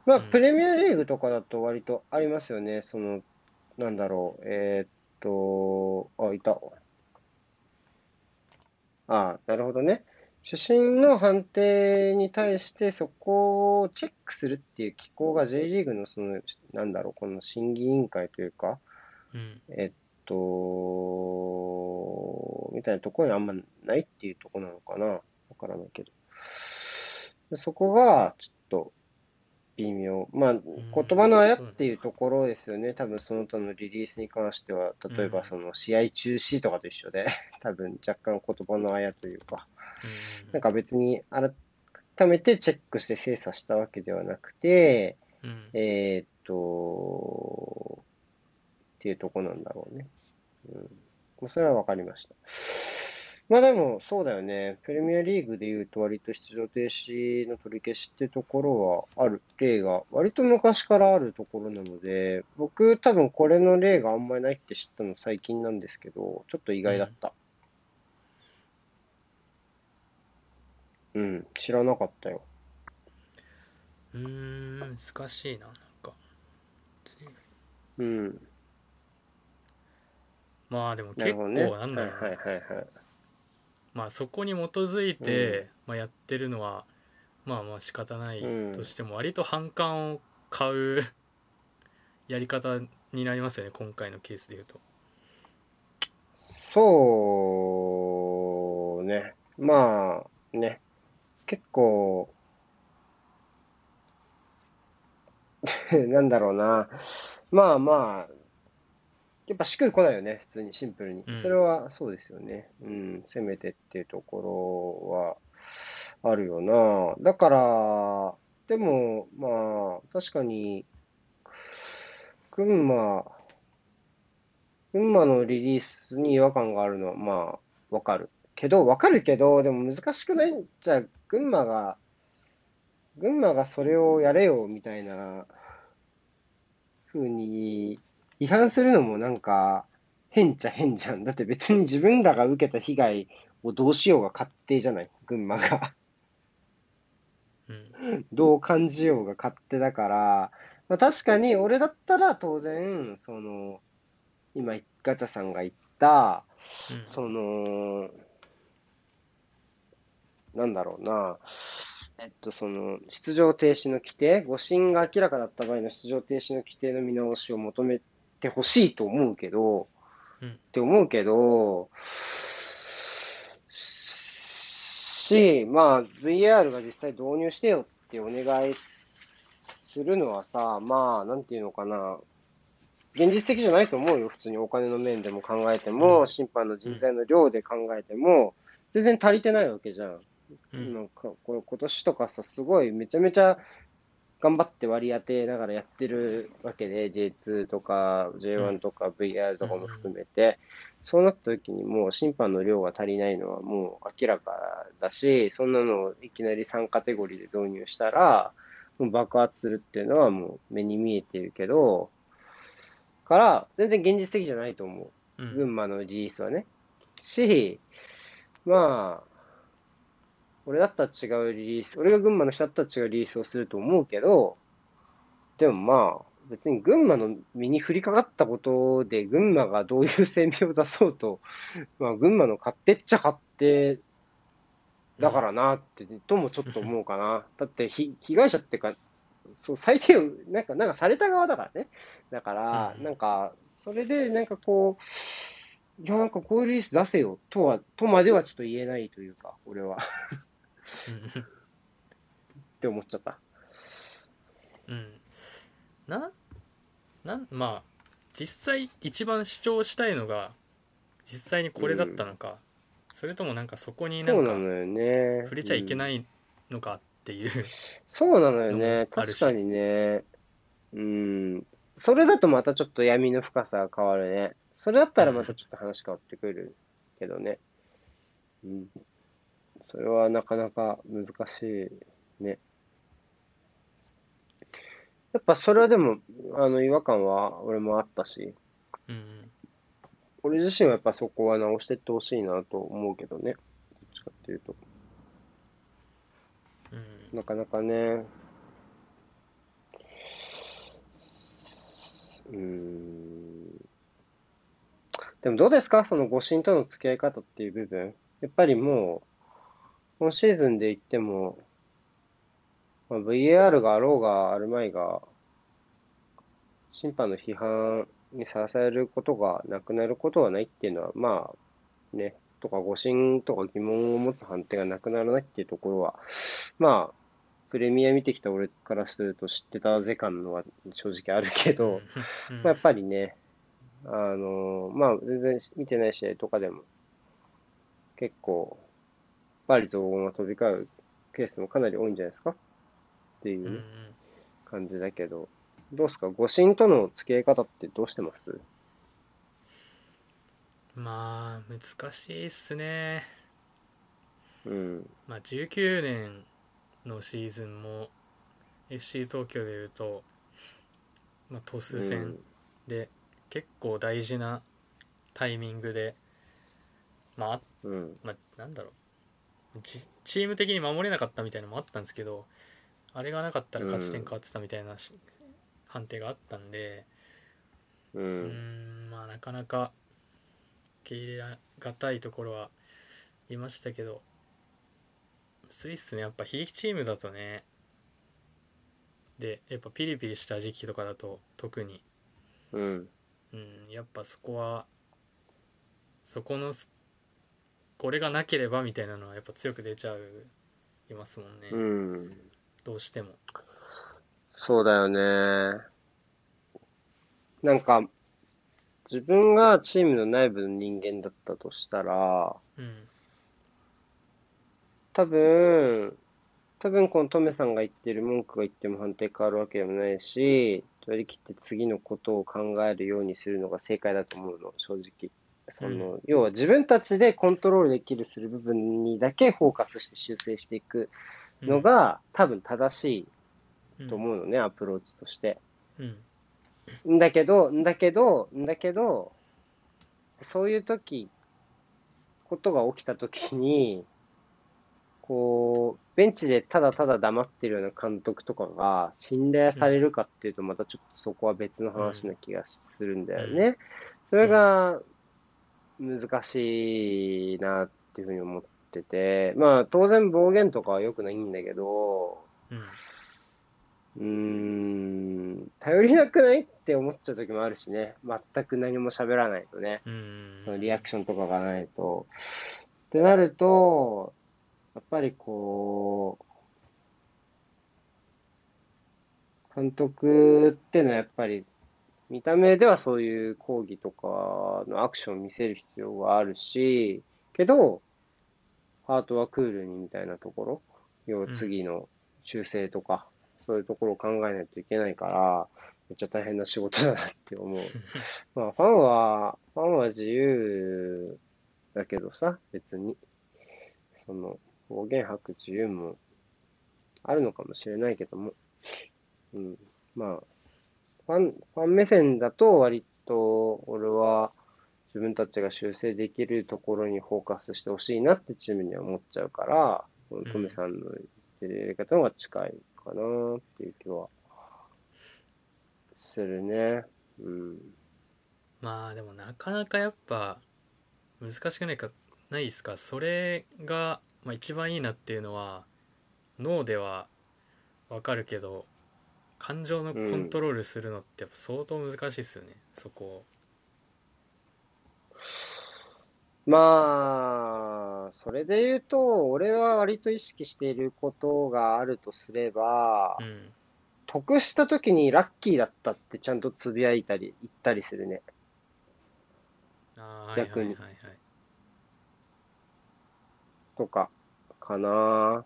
Speaker 1: まあ、
Speaker 2: うん
Speaker 1: プレミアリーグとかだと割とありますよね。その、なんだろう。えーっと、あ、いた。あなるほどね。主審の判定に対してそこをチェックするっていう機構が J リーグのその、なんだろう、この審議委員会というか、
Speaker 2: うん。
Speaker 1: えっと、みたいなところにあんまないっていうところなのかな。わからないけど。でそこが、ちょっと、微妙。まあ、言葉のあやっていうところですよね。多分その他のリリースに関しては、例え
Speaker 2: うん。
Speaker 1: ばその試合中止とかと一緒で、多分若干言葉のあやというか、
Speaker 2: うん。
Speaker 1: なんか別に改めてチェックして精査したわけではなくて、
Speaker 2: うん。
Speaker 1: えーっと、っていうとこなんだろうね。うん。まあそれはわかりました。まあでも、そうだよね。プレミアリーグで言うと割と出場停止の取り消しってところはある例が割と昔からあるところなので、僕多分これの例があんまりないって知ったの最近なんですけど、ちょっと意外だった。うん、知らなかったよ。
Speaker 2: うーん難しいななんか
Speaker 1: うん。
Speaker 2: まあでも結構
Speaker 1: な
Speaker 2: んだろうな
Speaker 1: はいはいはいはい。
Speaker 2: まあそこに基づいて、まあ、やってるのはまあまあ仕方ないとしても割と反感を買う やり方になりますよね今回のケースで言うと。
Speaker 1: そうね。まあね。結構、なんだろうな。まあまあ、やっぱしっくりこないよね、普通に、シンプルに
Speaker 2: うん。
Speaker 1: それはそうですよね。うん、せめてっていうところはあるよな。だから、でも、まあ、確かに、群馬、群馬のリリースに違和感があるのは、まあ、わかる。けど、わかるけど、でも難しくないじゃあ、群馬が、群馬がそれをやれよ、みたいな、風に、違反するのもなんか、変っちゃ変じゃん。だって別に自分らが受けた被害をどうしようが勝手じゃない？群馬が。
Speaker 2: うん。
Speaker 1: どう感じようが勝手だから、まあ、確かに俺だったら当然、その、今、ガチャさんが言った、
Speaker 2: うん。
Speaker 1: その、なんだろうな、えっと、その、出場停止の規定、誤審が明らかだった場合の出場停止の規定の見直しを求めてほしいと思うけど、
Speaker 2: うん。
Speaker 1: って思うけど、し、まあ、VAR が実際導入してよってお願いするのはさ、まあ、なんていうのかな、現実的じゃないと思うよ、普通にお金の面でも考えても、
Speaker 2: うん。
Speaker 1: 審判の人材の量で考えても、全然足りてないわけじゃん。
Speaker 2: うん。
Speaker 1: なんか、これ今年とかさ、すごいめちゃめちゃ頑張って割り当てながらやってるわけで、J2 とか J1 とか VR とかも含めて、そうなった時にもう審判の量が足りないのはもう明らかだし、そんなのをいきなり3カテゴリーで導入したら、もう爆発するっていうのはもう目に見えてるけど、から、全然現実的じゃないと思う。
Speaker 2: うん
Speaker 1: 群馬のリリースはね。し、まあ、俺だったら違うリリース、俺が群馬の人だったら違うリリースをすると思うけど、でもまあ、別に群馬の身に降りかかったことで、群馬がどういう声明を出そうと、まあ、群馬の勝手っちゃ勝手だからなって、ともちょっと思うかな。だって被、被害者っていうか、そう、最低を、なんか、なんかされた側だからね。だから、
Speaker 2: うん
Speaker 1: なんか、それで、なんかこう、いや、なんかこういうリリース出せよ、とは、とまではちょっと言えないというか、俺は。って思っちゃった。
Speaker 2: うんうんななんまあ実際一番主張したいのが実際にこれだったのか、それともなんかそこにな
Speaker 1: んなのよね。
Speaker 2: 触れちゃいけ
Speaker 1: い。
Speaker 2: ないのかっていう、
Speaker 1: そうなのよ
Speaker 2: の
Speaker 1: ね。確かにね。うん。それだとまたちょっと闇の深さが変わるね。それだったらまたちょっと話変わってくるけどね。うん。それはなかなか難しいね。やっぱそれはでも、あの、違和感は俺もあったし、
Speaker 2: うん
Speaker 1: 俺自身はやっぱそこは直していってほしいなと思うけどね。どっちかっていうと。
Speaker 2: うん
Speaker 1: なかなかね。うーん。でもどうですか？その誤審との付き合い方っていう部分。やっぱりもう、今シーズンで言っても、まあ、VAR があろうがあるまいが、審判の批判にさらされることがなくなることはないっていうのは、まあ、ね、とか誤審とか疑問を持つ判定がなくならないっていうところは、まあ、プレミア見てきた俺からすると知ってたぜ感のは正直あるけど、
Speaker 2: うん。
Speaker 1: まあ、やっぱりね、あのまあ、全然見てない試合とかでも、結構、バリ雑言が飛び交うケースもかなり多いんじゃないですか？っていう感じだけど、どうですか？誤審との付き合い方ってどうしてます？
Speaker 2: まあ難しいっすね。
Speaker 1: うん。
Speaker 2: まあ19年のシーズンも FC 東京でいうと、まあ、トス戦で結構大事なタイミングで、まああ
Speaker 1: うん。
Speaker 2: まあ、なんだろうチチーム的に守れなかったみたいなのもあったんですけどあれがなかったら勝ち点変わってたみたいなし、判定があったんで
Speaker 1: う。
Speaker 2: うんまあなかなか受け入れがたいところは言いましたけどスイスねやっぱ悲劇チームだとねでやっぱピリピリした時期とかだと特に
Speaker 1: うん。
Speaker 2: うんやっぱそこはそこのすこれがなければみたいなのはやっぱ強く出ちゃういますもんね、
Speaker 1: うん。
Speaker 2: どうしても
Speaker 1: そうだよね。なんか、自分がチームの内部の人間だったとしたら、
Speaker 2: うん
Speaker 1: 多分、多分このトメさんが言ってる文句が言っても判定変わるわけでもないし、取り切って次のことを考えるようにするのが正解だと思うの、正直。その、要は自分たちでコントロールできるする部分にだけフォーカスして修正していくのが、多分正しいと思うのね、アプローチとして。
Speaker 2: うん。うん
Speaker 1: んだけど、んだけど、んだけど、そういう時、ことが起きた時に、こう、ベンチでただただ黙ってるような監督とかが信頼されるかっていうと、またちょっとそこは別の話な気がするんだよね。それが、難しいなっていうふうに思ってて、まあ当然暴言とかは良くないんだけど、
Speaker 2: うん
Speaker 1: ん、頼りなくないって思っちゃう時もあるしね。全く何も喋らないとね。
Speaker 2: うん
Speaker 1: そのリアクションとかがないと。ってなると、やっぱりこう、監督ってのはやっぱり、見た目ではそういう抗議とかのアクションを見せる必要があるし、けど、ハートはクールにみたいなところ、要は次の修正とか、そういうところを考えないといけないから、めっちゃ大変な仕事だなって思う。まあ、ファンは、ファンは自由だけどさ、別に。その、暴言吐く自由もあるのかもしれないけども。うん。まあ、ファン、ファン目線だと割と、俺は自分たちが修正できるところにフォーカスしてほしいなってチームには思っちゃうから、トメさんの言ってるやり方の方が近いかなっていう気はするね。うん。
Speaker 2: まあでもなかなかやっぱ難しくないかないですかそれが、まあ、一番いいなっていうのは脳ではわかるけど感情のコントロールするのってやっぱ相当難しいですよね、そこ。を
Speaker 1: まあ、それで言うと、俺は割と意識していることがあるとすれば、
Speaker 2: うん
Speaker 1: 得した時にラッキーだったってちゃんとつぶやいたり、言ったりするね。
Speaker 2: あーはいはい
Speaker 1: 逆に
Speaker 2: はい。はい
Speaker 1: とか、かな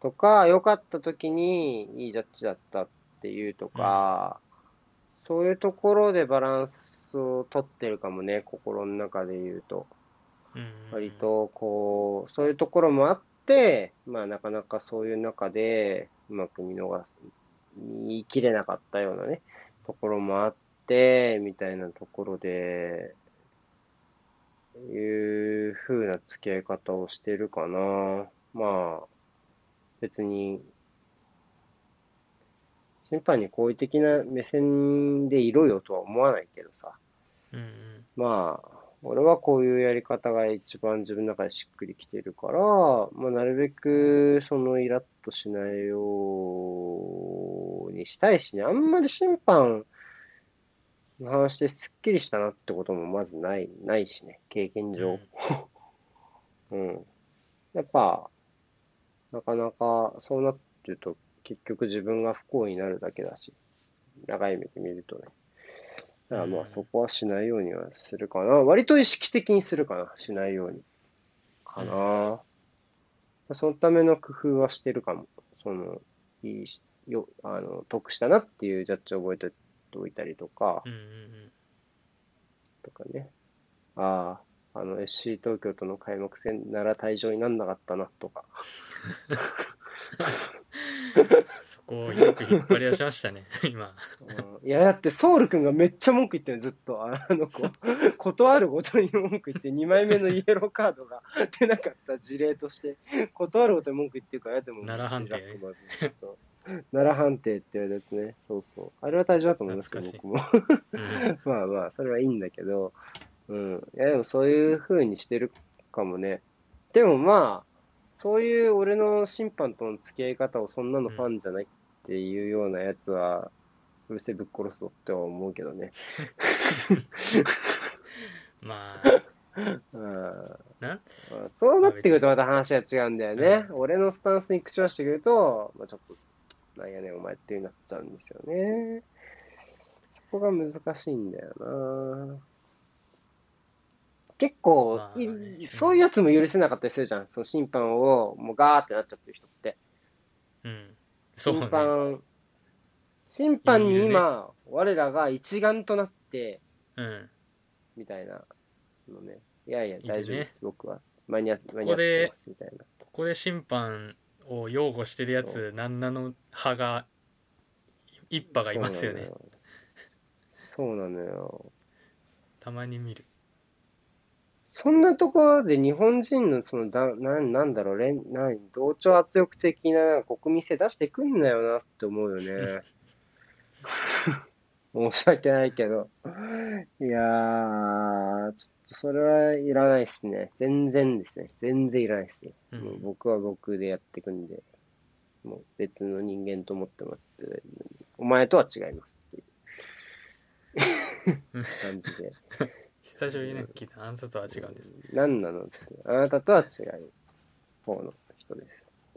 Speaker 1: とか、良かった時にいいジャッジだったっていうとか、そういうところでバランスを取ってるかもね、心の中で言うと。
Speaker 2: うんうん
Speaker 1: 割と、こう、そういうところもあって、まあ、なかなかそういう中で、うまく見逃す、見切れなかったようなね、ところもあって、みたいなところで、いう風な付き合い方をしてるかな。まあ、別に、審判に好意的な目線でいろよとは思わないけどさ。
Speaker 2: うんうん
Speaker 1: まあ、俺はこういうやり方が一番自分の中でしっくりきてるから、まあ、なるべく、その、イラッとしないようにしたいしね、あんまり審判の話ですっきりしたなってこともまずない、ないしね、経験上。うん。やっぱ、なかなか、そうなってると、結局自分が不幸になるだけだし、長い目で見るとね。だからま
Speaker 2: うん
Speaker 1: あそこはしないようにはするかな。割と意識的にするかな。しないように。かな。そのための工夫はしてるかも。その、いいし、よ、あの、得したなっていうジャッジを覚えておいたりとか、
Speaker 2: うんうんうん
Speaker 1: とかね。ああ、あの FC 東京との開幕戦なら退場になんなかったなとか。
Speaker 2: そこをよく引っ張り出しましたね 今
Speaker 1: うんいや、だってソウル君がめっちゃ文句言ってるの、ずっと。あの子、断るごとに文句言って、2枚目のイエローカードが出なかった事例として、断るごとに文句言ってるから、でも、
Speaker 2: 奈良判定
Speaker 1: 奈良判定って言われるやつね。そうそう。あれは大丈夫だと思いますけど、僕
Speaker 2: 懐
Speaker 1: も。
Speaker 2: うん
Speaker 1: まあまあ、それはいいんだけど、うん。いや、でもそういう風にしてるかもね。でもまあ、そういう俺の審判との付き合い方をそんなのファンじゃないっていうようなやつは、うるせえぶっ殺すぞっては思うけどね。
Speaker 2: まあ
Speaker 1: うん。ま
Speaker 2: な
Speaker 1: そうなってくるとまた話が違うんだよね。俺のスタンスに口をしてくると、まあ、ちょっと、なんやねんお前ってなっちゃうんですよね。そこが難しいんだよな。結構、そういうやつも許せなかったりするじゃん。その審判をもうガーってなっちゃってる人って。
Speaker 2: うんそう
Speaker 1: 審
Speaker 2: ね
Speaker 1: 判、審判に
Speaker 2: いるね
Speaker 1: 今、我らが一丸となって、
Speaker 2: うん
Speaker 1: みたいなのね。いやいや、大丈夫です、僕は。間に合って、間に合ってます、みたいな。
Speaker 2: ここで審判を擁護してるやつ何なの派が一派がいますよね
Speaker 1: そうなのよ。
Speaker 2: たまに見る
Speaker 1: そんなところで日本人のそのだ、なんなんだろう、連なん同調圧力的な国民性出してくんなよなって思うよね。申し訳ないけど。いやー、ちょっとそれはいらないですね。全然ですね。全然いらないですね。
Speaker 2: うん
Speaker 1: もう僕は僕でやっていくんで、もう別の人間と思ってもらって、お前とは違いますっていう 感じで。
Speaker 2: 久しぶりになんか聞いたあなたとは違うんです
Speaker 1: 何なの？って。あなたとは違う方の人です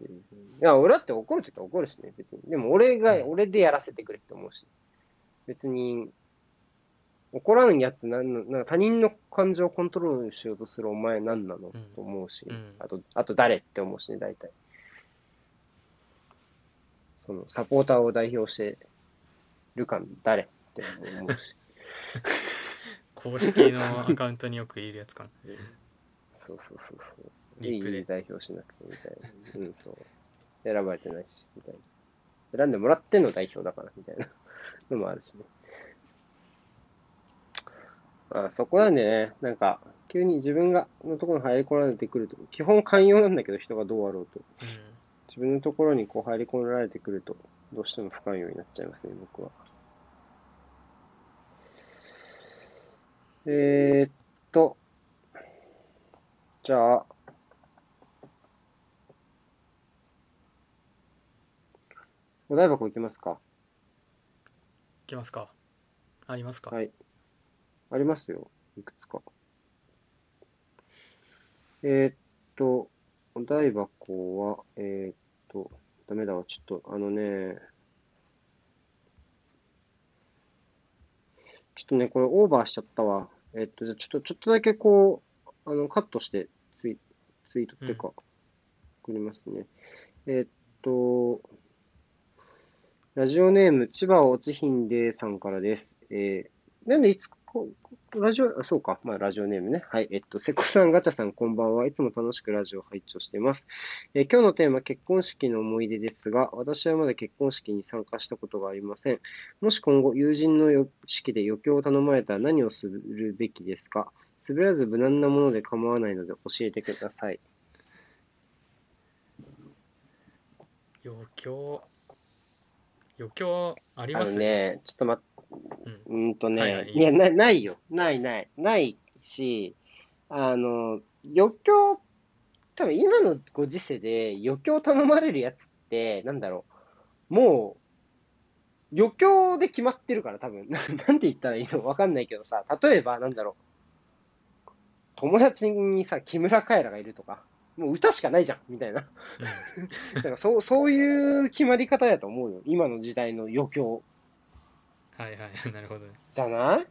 Speaker 1: っていう。いや、俺だって怒るときは怒るしね、別に。でも俺が、
Speaker 2: うん
Speaker 1: 俺でやらせてくれって思うし。別に、怒らんやつなんの、なんか他人の感情をコントロールしようとするお前何なの、
Speaker 2: うん
Speaker 1: と思うし、
Speaker 2: うん
Speaker 1: あと、あと誰って思うしね、大体。その、サポーターを代表してるか誰って思うし。
Speaker 2: 公式のアカウントによくいるやつかな
Speaker 1: そうそうそうそう。
Speaker 2: リップで
Speaker 1: 代表しなくてみたいな。うん、そう。選ばれてないし、みたいな。選んでもらってんの代表だから、みたいなのもあるしね。あそこなんでね、なんか、急に自分がのところに入り込まれてくると、基本寛容なんだけど、人がどうあろうと。
Speaker 2: う
Speaker 1: 自分のところにこう入り込められてくると、どうしても不寛容になっちゃいますね、僕は。えー、っと、じゃあ、お台箱行きますか。
Speaker 2: んいきますかありますか、
Speaker 1: はい。ありますよ。いくつか。えーっと、お台箱は、えーっと、ダメだわ。ちょっと、あのね、ちょっとね、これオーバーしちゃったわ。えーっと、じゃあちょっと、ちょっとだけこう、あの、カットしてツイ、ツイートっていうか、送りますね。えーっと、ラジオネーム、千葉おちひんでさんからです。えー、なんでいつこ、ラジオ、あ、そうか。まあ、ラジオネームね。はい。えっと、瀬古さん、ガチャさん、こんばんは。いつも楽しくラジオを拝聴しています。えー今日のテーマ、結婚式の思い出ですが、私はまだ結婚式に参加したことがありません。もし今後、友人のよ式で余興を頼まれたら何をするべきですか？滑らず無難なもので構わないので教えてください。
Speaker 2: 余興？余興あり
Speaker 1: あ
Speaker 2: ます？
Speaker 1: のね、ちょっと待って、
Speaker 2: うん
Speaker 1: うーんとね、
Speaker 2: はいはい
Speaker 1: いや、な、ないよ。ないない。ないし、あの、余興、多分今のご時世で余興頼まれるやつって、なんだろう、もう、余興で決まってるから、多分。な なんて言ったらいいのわかんないけどさ、例えば、なんだろう、友達にさ、木村カエラがいるとか、もう歌しかないじゃん、みたいな。
Speaker 2: うん
Speaker 1: なんかそう、そういう決まり方やと思うよ。今の時代の余興。
Speaker 2: はいはい。なるほどね。
Speaker 1: じゃない？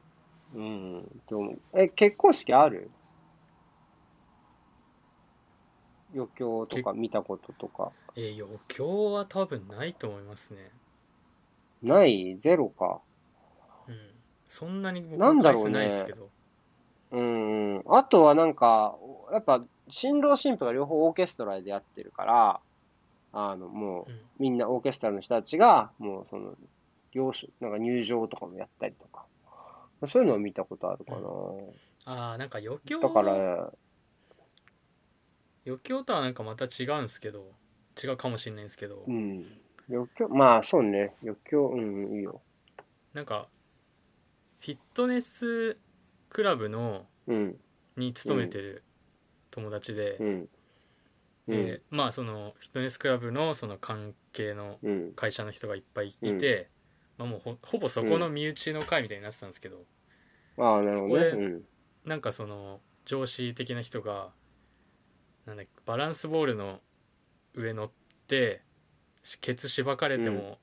Speaker 1: うん。と思うえ、結婚式ある？余興とか見たこととか。
Speaker 2: えー余興は多分ないと思いますね。
Speaker 1: ない？ゼロか。
Speaker 2: うん。そんなに僕
Speaker 1: なんだろうね。
Speaker 2: ないですけど。
Speaker 1: うんうん。あとはなんか、やっぱ、新郎新婦が両方オーケストラでやってるから、あの、もう、
Speaker 2: うん。
Speaker 1: みんなオーケストラの人たちが、もうその、領収、なんか入場とかもやったりとか。そういうのは見たことあるかな。
Speaker 2: ああなんか余興
Speaker 1: だから、
Speaker 2: 余興とはなんかまた違うんですけど違うかもしれないんですけど、
Speaker 1: うん。余興、まあ、そうね。余興、うん、いいよ。
Speaker 2: なんかフィットネスクラブの
Speaker 1: うん、
Speaker 2: に勤めてる友達で、
Speaker 1: うん。
Speaker 2: でまあそのフィットネスクラブのその関係の
Speaker 1: うん。
Speaker 2: 会社の人がいっぱいいて、まあ、もうほほぼそこの身内の会みたいになってたんですけど、
Speaker 1: ああ、なるほどね。
Speaker 2: そこで
Speaker 1: うん。
Speaker 2: なんかその上司的な人がなんだっけバランスボールの上乗ってしケツしばかれて
Speaker 1: う
Speaker 2: も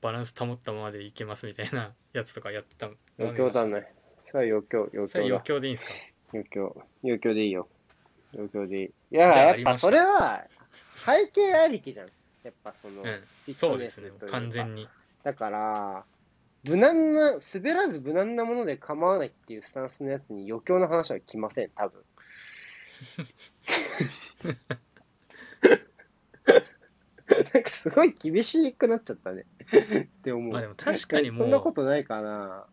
Speaker 2: バランス保ったままでいけますみたいな やつとかやったの
Speaker 1: 余興だね。それは余興、余
Speaker 2: それ余
Speaker 1: 興だ。
Speaker 2: 興でいいんですか？
Speaker 1: 余興。余興でいいよ。余興でいい。いや、
Speaker 2: じゃあ
Speaker 1: やっぱそれは、背景ありきじゃん。やっぱその、
Speaker 2: うん
Speaker 1: フィッ
Speaker 2: そうですね
Speaker 1: スというか
Speaker 2: 完全に
Speaker 1: だから、無難な、滑らず無難なもので構わないっていうスタンスのやつに余興の話は来ません、多分。なんかすごい厳しくなっちゃったね。って思う。
Speaker 2: まあでも確かにもう
Speaker 1: そんなことないかな。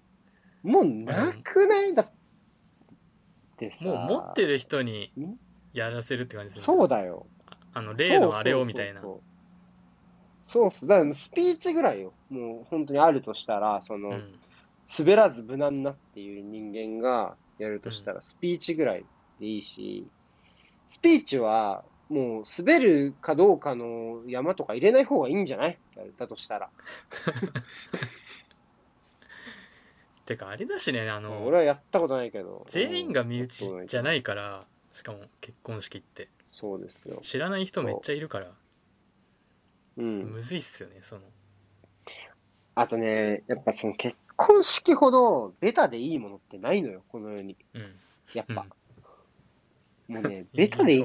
Speaker 1: もうなくないだってさ。
Speaker 2: もう持ってる人に
Speaker 1: ん
Speaker 2: やらせるって感じですね
Speaker 1: そうだよ。
Speaker 2: あの例のあれをみたいな
Speaker 1: そうそうそう。そうそう。だからスピーチぐらいよ。もう本当にあるとしたら、その、
Speaker 2: うん
Speaker 1: 滑らず無難なっていう人間がやるとしたら、スピーチぐらいでいいし、スピーチは、もう滑るかどうかの山とか入れない方がいいんじゃない？だとしたら。
Speaker 2: てかあれだしねあの
Speaker 1: 俺はやったことないけど。
Speaker 2: 全員が身内じゃないからしかも結婚式って
Speaker 1: そうですよ。
Speaker 2: 知らない人めっちゃいるから
Speaker 1: うん。
Speaker 2: むずいっすよねその
Speaker 1: あとね、やっぱその結婚式ほどベタでいいものってないのよ、この世に。
Speaker 2: うん
Speaker 1: やっぱ。もうね、
Speaker 2: い
Speaker 1: ベタでいい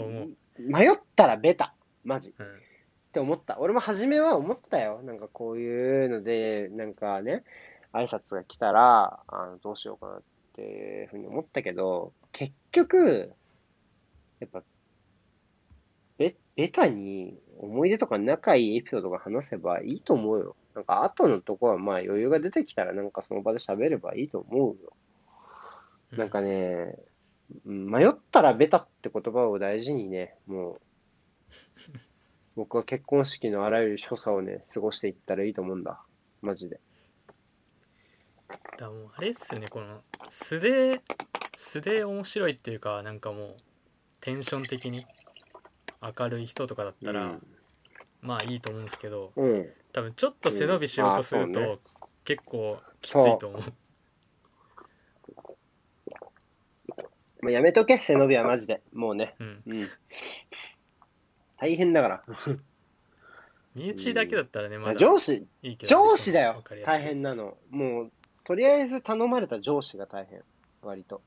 Speaker 1: 迷ったらベタ。マジ。
Speaker 2: うん
Speaker 1: って思った。俺も初めは思ったよ。なんかこういうので、なんかね、挨拶が来たら、あのどうしようかなっていうふうに思ったけど、結局、やっぱ、ベベタに思い出とか仲いいエピソードが話せばいいと思うよ。なんか後のとこはまあ余裕が出てきたらなんかその場で喋ればいいと思うよ。なんかね、うん迷ったらベタって言葉を大事にね、もう、僕は結婚式のあらゆる所作をね、過ごしていったらいいと思うんだ。マジで。
Speaker 2: だもうあれっすよねこの素で素で面白いっていうかなんかもうテンション的に明るい人とかだったら、まあいいと思うんですけど。多分ちょっと背伸びしようとすると、結構きついと思う
Speaker 1: もうやめとけ、背伸びはマジで。もうね。
Speaker 2: うん
Speaker 1: うん。大変だから。
Speaker 2: 身内だけだったらねまだ
Speaker 1: 上司、
Speaker 2: いいけど
Speaker 1: 上司だよ大変なの。もう、とりあえず頼まれた上司が大変。割と。うん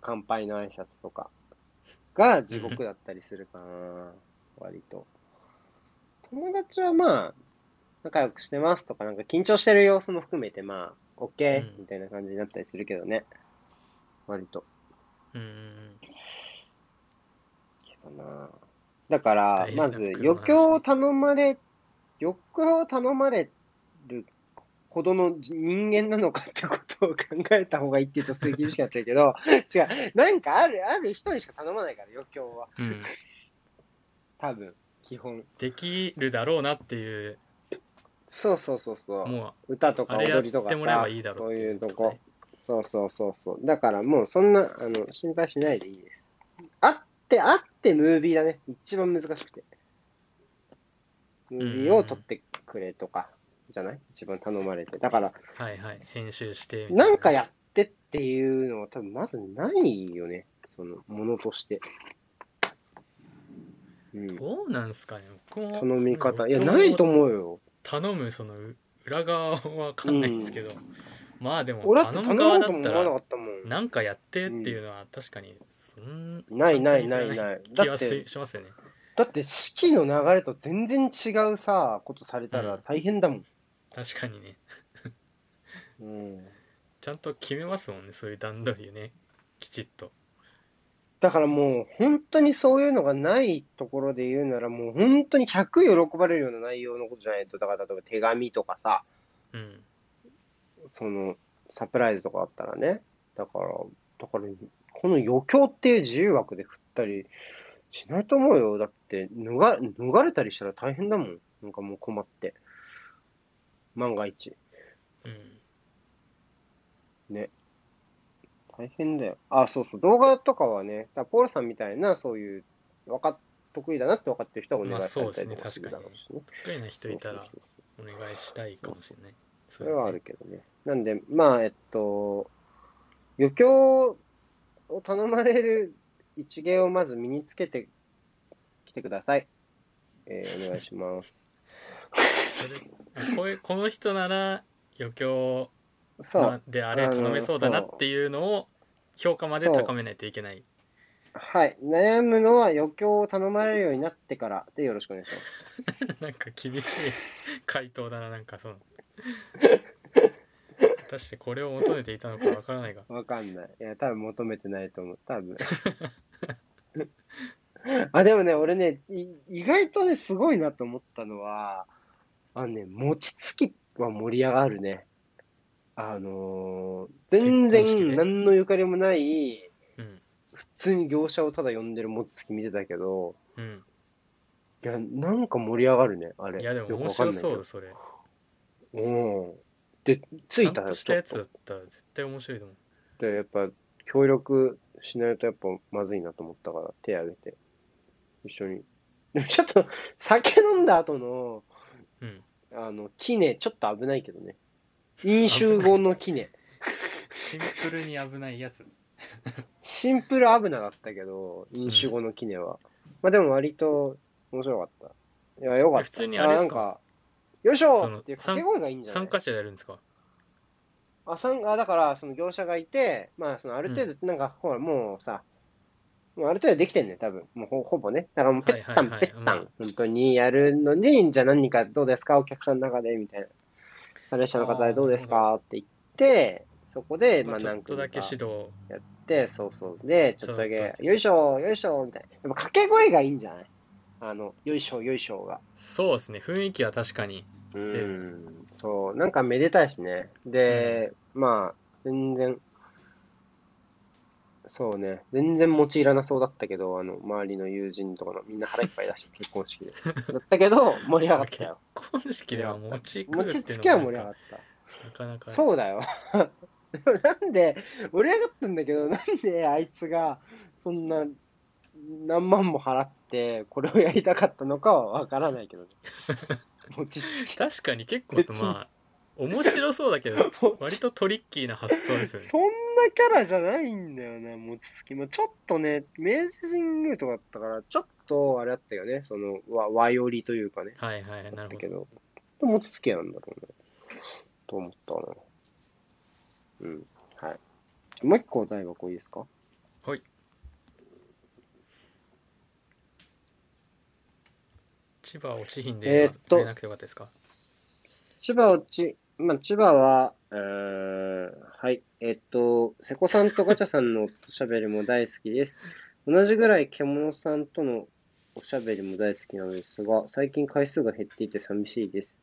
Speaker 1: 乾杯の挨拶とかが地獄だったりするかな。割と。友達はまあ、仲良くしてますとか、なんか緊張してる様子も含めて、まあ、OK
Speaker 2: うん
Speaker 1: みたいな感じになったりするけどね。割と。
Speaker 2: うん
Speaker 1: けどなだから
Speaker 2: 大、事な
Speaker 1: まず余興を頼まれ、余興を頼まれるほどの人間なのかってことを考えた方がいいって言うとすごい厳しくなっちゃうけど、違う。なんかある、ある人にしか頼まないから、余興は。
Speaker 2: うん
Speaker 1: 多分、基本。
Speaker 2: できるだろうなっていう
Speaker 1: そうそうそうそう。
Speaker 2: も
Speaker 1: 歌とか踊りとか
Speaker 2: ってもらえば
Speaker 1: さ
Speaker 2: いいだろ
Speaker 1: そうう
Speaker 2: って
Speaker 1: いうとこ。そうそうそうそう。だからもうそんな、あの、心配しないでいいです。あって、あってムービーだね。一番難しくて。ムービーを撮ってくれとか、じゃない？一番頼まれて。だから、
Speaker 2: うはいはい編集してみたい
Speaker 1: なんかやってっていうのは多分まずないよね。その、ものとして。うん。
Speaker 2: どうなんすかね僕も
Speaker 1: 頼み方。いや、ないと思うよ。
Speaker 2: 頼むそのう裏側はわかんないですけど、まあでも頼む側だったら
Speaker 1: なん。
Speaker 2: なんかやってっていうのは確かにそん
Speaker 1: ないないないない
Speaker 2: 気は
Speaker 1: だって
Speaker 2: しますよね
Speaker 1: だって式の流れと全然違うさ、ことされたら
Speaker 2: うん
Speaker 1: 大変だもん。
Speaker 2: 確かにね
Speaker 1: うん。
Speaker 2: ちゃんと決めますもんねそういう段取りをねきちっと
Speaker 1: だからもう本当にそういうのがないところで言うならもう本当に100喜ばれるような内容のことじゃないと、だから例えば手紙とかさ、
Speaker 2: うん
Speaker 1: そのサプライズとかあったらね。だから、だから、この余興っていう自由枠で振ったりしないと思うよ。だって脱が、脱がれたりしたら大変だもん。なんかもう困って。万が一。
Speaker 2: うん
Speaker 1: ね。大変だよ。あ、そうそう。動画とかはね、だポールさんみたいな、そういう、わかっ、得意だなって分かってる人がお願いされたりとかするだろうしね。
Speaker 2: 得意な人いたらお願いしたいかもしれないそ
Speaker 1: それはあるけどね。なんで、まあ、えっと、余興を頼まれる一芸をまず身につけてきてください。えー、お願いします。
Speaker 2: それこういうこの人なら余興
Speaker 1: そう。
Speaker 2: であれ頼めそうだなっていうのを評価まで高めないといけない
Speaker 1: はい。悩むのは余興を頼まれるようになってからでよろしくお願いします。
Speaker 2: なんか厳しい回答だななんかその 果たしてこれを求めていたのかわからないが
Speaker 1: わかんない。いや、多分求めてないと思う。多分。あ、でもね、俺ね、い意外とね、すごいなと思ったのは、あのね、餅つきは盛り上がるね。あのー全
Speaker 2: 結婚式ね
Speaker 1: 然何のゆかりもない、
Speaker 2: うん
Speaker 1: 普通に業者をただ呼んでる餅つき見てたけど、
Speaker 2: うん
Speaker 1: いや、なんか盛り上がるね、あれ。
Speaker 2: いやでも面
Speaker 1: よくわかん
Speaker 2: 白
Speaker 1: ないけど
Speaker 2: そうそれ
Speaker 1: うん。で、つ
Speaker 2: ちゃん
Speaker 1: いたよ、
Speaker 2: としたやつ
Speaker 1: ちょっ
Speaker 2: だったら絶対面白いと思う
Speaker 1: とで、やっぱ、協力しないとやっぱまずいなと思ったから、手挙げて、一緒に。でもちょっと、酒飲んだ後の、
Speaker 2: うん
Speaker 1: あの、キネ、ちょっと危ないけどね。飲酒後のキネ。
Speaker 2: シンプルに危ないやつ
Speaker 1: シンプル危なかったけど、飲酒後のキネは。まあでも割と面白かった。いや、よかった。
Speaker 2: 普通にあれですか？
Speaker 1: なんか、よいしょっていう掛け声がいいんじゃない？
Speaker 2: 参加者でやるんですか？
Speaker 1: あ、参あだから、その業者がいて、まあ、そのある程度、なんか、ほら、もうさ、もうある程度できてんね、多分。もうほほぼね。だからもう、ペッタン、
Speaker 2: はいはいはい
Speaker 1: ペッタ
Speaker 2: まあ
Speaker 1: ン、本当にやるのに、じゃあ何人かどうですか、お客さんの中で、みたいな。参列者の方でどうですか？って言って、そこで、まあ、
Speaker 2: まあちょ
Speaker 1: 何組か
Speaker 2: っとだけ指導
Speaker 1: やって、そうそう。で、ちょっとだけよいしょ、よいしょ、みたいな。やっぱ掛け声がいいんじゃない？あの、よいしょ、よいしょが。
Speaker 2: そうですね雰囲気は確かに
Speaker 1: うん、そう、なんかめでたいしね。で、まあ、全然、そうね、全然餅いらなそうだったけど、あの、周りの友人とかのみんな腹いっぱい出して結婚式で。だったけど、盛り上がったよ。
Speaker 2: 結婚式では餅食う
Speaker 1: 餅
Speaker 2: っていう
Speaker 1: つきは盛り上がっ
Speaker 2: かなかなか
Speaker 1: た。そうだよ。でもなんで、盛り上がったんだけど、なんであいつが、そんな、何万も払って、これをやりたかったのかはわからないけどね。餅つき。
Speaker 2: 確かに結構まあ面白そうだけど割とトリッキーな発想ですよね
Speaker 1: そんなキャラじゃないんだよね、餅つき。まあ、ちょっとね、明治神宮とかだったから、ちょっとあれだったよね、その和和寄りというかね。
Speaker 2: はいはいなるほど
Speaker 1: 餅つきなんだろうね。と思ったな。うん。はい。もう一個お題箱いいですか？
Speaker 2: はい千葉落ちひん
Speaker 1: え
Speaker 2: で
Speaker 1: ーっと
Speaker 2: 入れなくてよかったですか？
Speaker 1: 千葉落ち、まあ、千葉は、えー、はい。えっと、瀬古さんとガチャさんのおしゃべりも大好きです。同じぐらい獣さんとのおしゃべりも大好きなのですが、最近回数が減っていて寂しいです。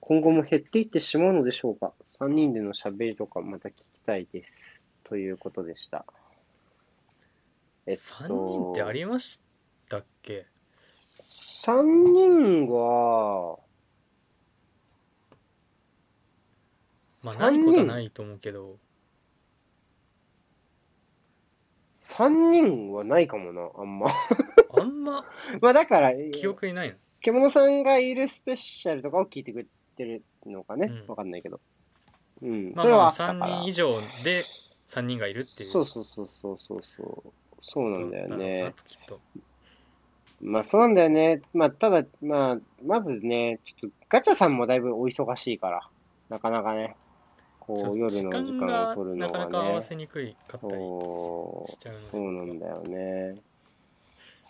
Speaker 1: 今後も減っていってしまうのでしょうか ?3 人でのしゃべりとかまた聞きたいです。ということでした。えっと、
Speaker 2: 3人ってありましたっけ
Speaker 1: ？3人は、
Speaker 2: まあないことはないと思うけど
Speaker 1: 3人はないかもな、あんま。
Speaker 2: あんま？
Speaker 1: まあだから、
Speaker 2: 記憶にないの？
Speaker 1: 獣さんがいるスペシャルとかを聞いてくれてるのかね
Speaker 2: うん
Speaker 1: わかんないけど。うん。
Speaker 2: まあまあ
Speaker 1: それはあったから。
Speaker 2: 3人以上で3人がいるっていう
Speaker 1: そうそうそうそうそうそう。そうなんだよね。
Speaker 2: きっと
Speaker 1: まあそうなんだよね。まあただ、まあ、まずね、ちょっとガチャさんもだいぶお忙しいから、なかなかね、こ
Speaker 2: そう
Speaker 1: う夜の時間
Speaker 2: が
Speaker 1: を取るの
Speaker 2: なかなか
Speaker 1: がね、
Speaker 2: 合わせにくいかったり
Speaker 1: そう
Speaker 2: しちゃう
Speaker 1: そうなんだよね。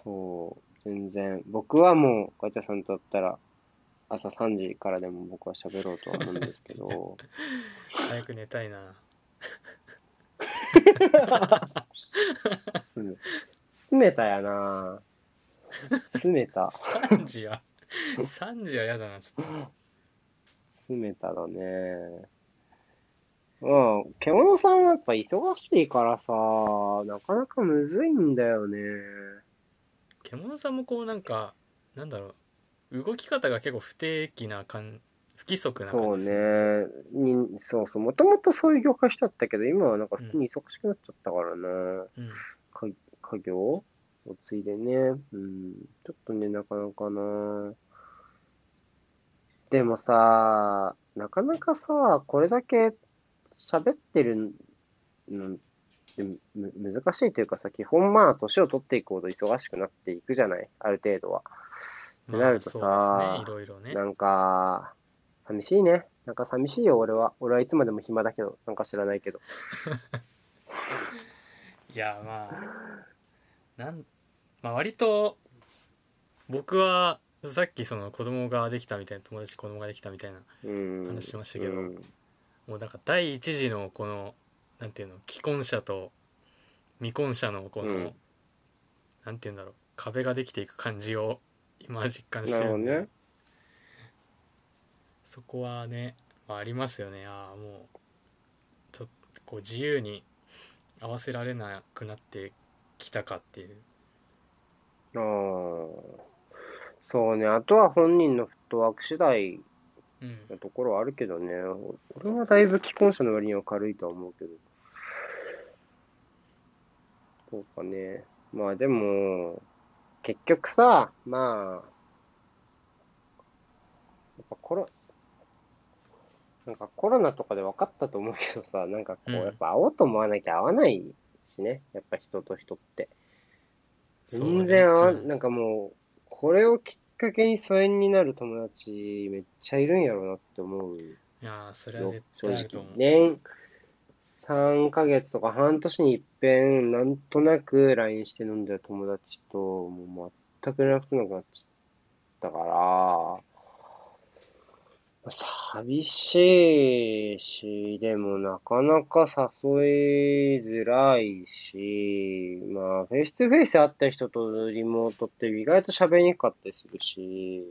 Speaker 1: そう、全然。僕はもうガチャさんとだったら、朝3時からでも僕は喋ろうとは思うんですけど、
Speaker 2: 早く寝たいな
Speaker 1: すめ、たやなすめた。
Speaker 2: 3時は3時は嫌だなちょっと
Speaker 1: すめただね。まあ、獣さんはやっぱ忙しいからさ、なかなかむずいんだよね。
Speaker 2: 獣さんもこうなんかなんだろう動き方が結構不定期な感不規則な
Speaker 1: そう
Speaker 2: 感じです
Speaker 1: ね。に、そうそう。もともとそういう業界しちゃったけど、今はなんか普通に忙しくなっちゃったからな。
Speaker 2: うん
Speaker 1: か家業を継いでね。うん。ちょっとね、なかなかな。でもさ、なかなかさ、これだけ喋ってるのってむ難しいというかさ、基本まあ、年を取っていくほど忙しくなっていくじゃない？ある程度は。
Speaker 2: ま
Speaker 1: なるとさ
Speaker 2: ねいろいろね
Speaker 1: なんか、寂しいね。なんか寂しいよ、俺は。俺はいつまでも暇だけど、なんか知らないけど。
Speaker 2: いやまあなんまあ割と僕はさっきその子供ができたみたいな友達子供ができたみたいな
Speaker 1: うん。
Speaker 2: 話しましたけど
Speaker 1: うん
Speaker 2: もうなんか第一次のこのなんていうの既婚者と未婚者のこの、
Speaker 1: うん
Speaker 2: なんていうんだろう壁ができていく感じを今実感し
Speaker 1: な
Speaker 2: てるんで、
Speaker 1: ね。
Speaker 2: そこはね、まあ、ありますよねああもうちょっとこう自由に合わせられなくなってきたかっていう
Speaker 1: ああ。そうね。あとは本人のフットワーク次第
Speaker 2: うん
Speaker 1: なところはあるけどね。俺はだいぶ既婚者の割には軽いとは思うけど。そうかね。まあでも、結局さ、まあ、やっぱコロ、なんかコロナとかで分かったと思うけどさ、なんかこう、
Speaker 2: うん
Speaker 1: やっぱ会おうと思わなきゃ会わないしね。やっぱ人と人って。全然合わ、
Speaker 2: うん
Speaker 1: なんかもう、これをきっかけに疎遠になる友達めっちゃいるんやろうなって思う
Speaker 2: いやーそれは
Speaker 1: よ
Speaker 2: 絶対あると思う。
Speaker 1: 年3ヶ月とか半年に一遍、なんとなく LINE して飲んでる友達と、もう全く連絡なくなっちゃったから、寂しいし、でもなかなか誘いづらいし、まあ、フェイス2フェイス会った人とリモートって意外と喋りにくかったりするし、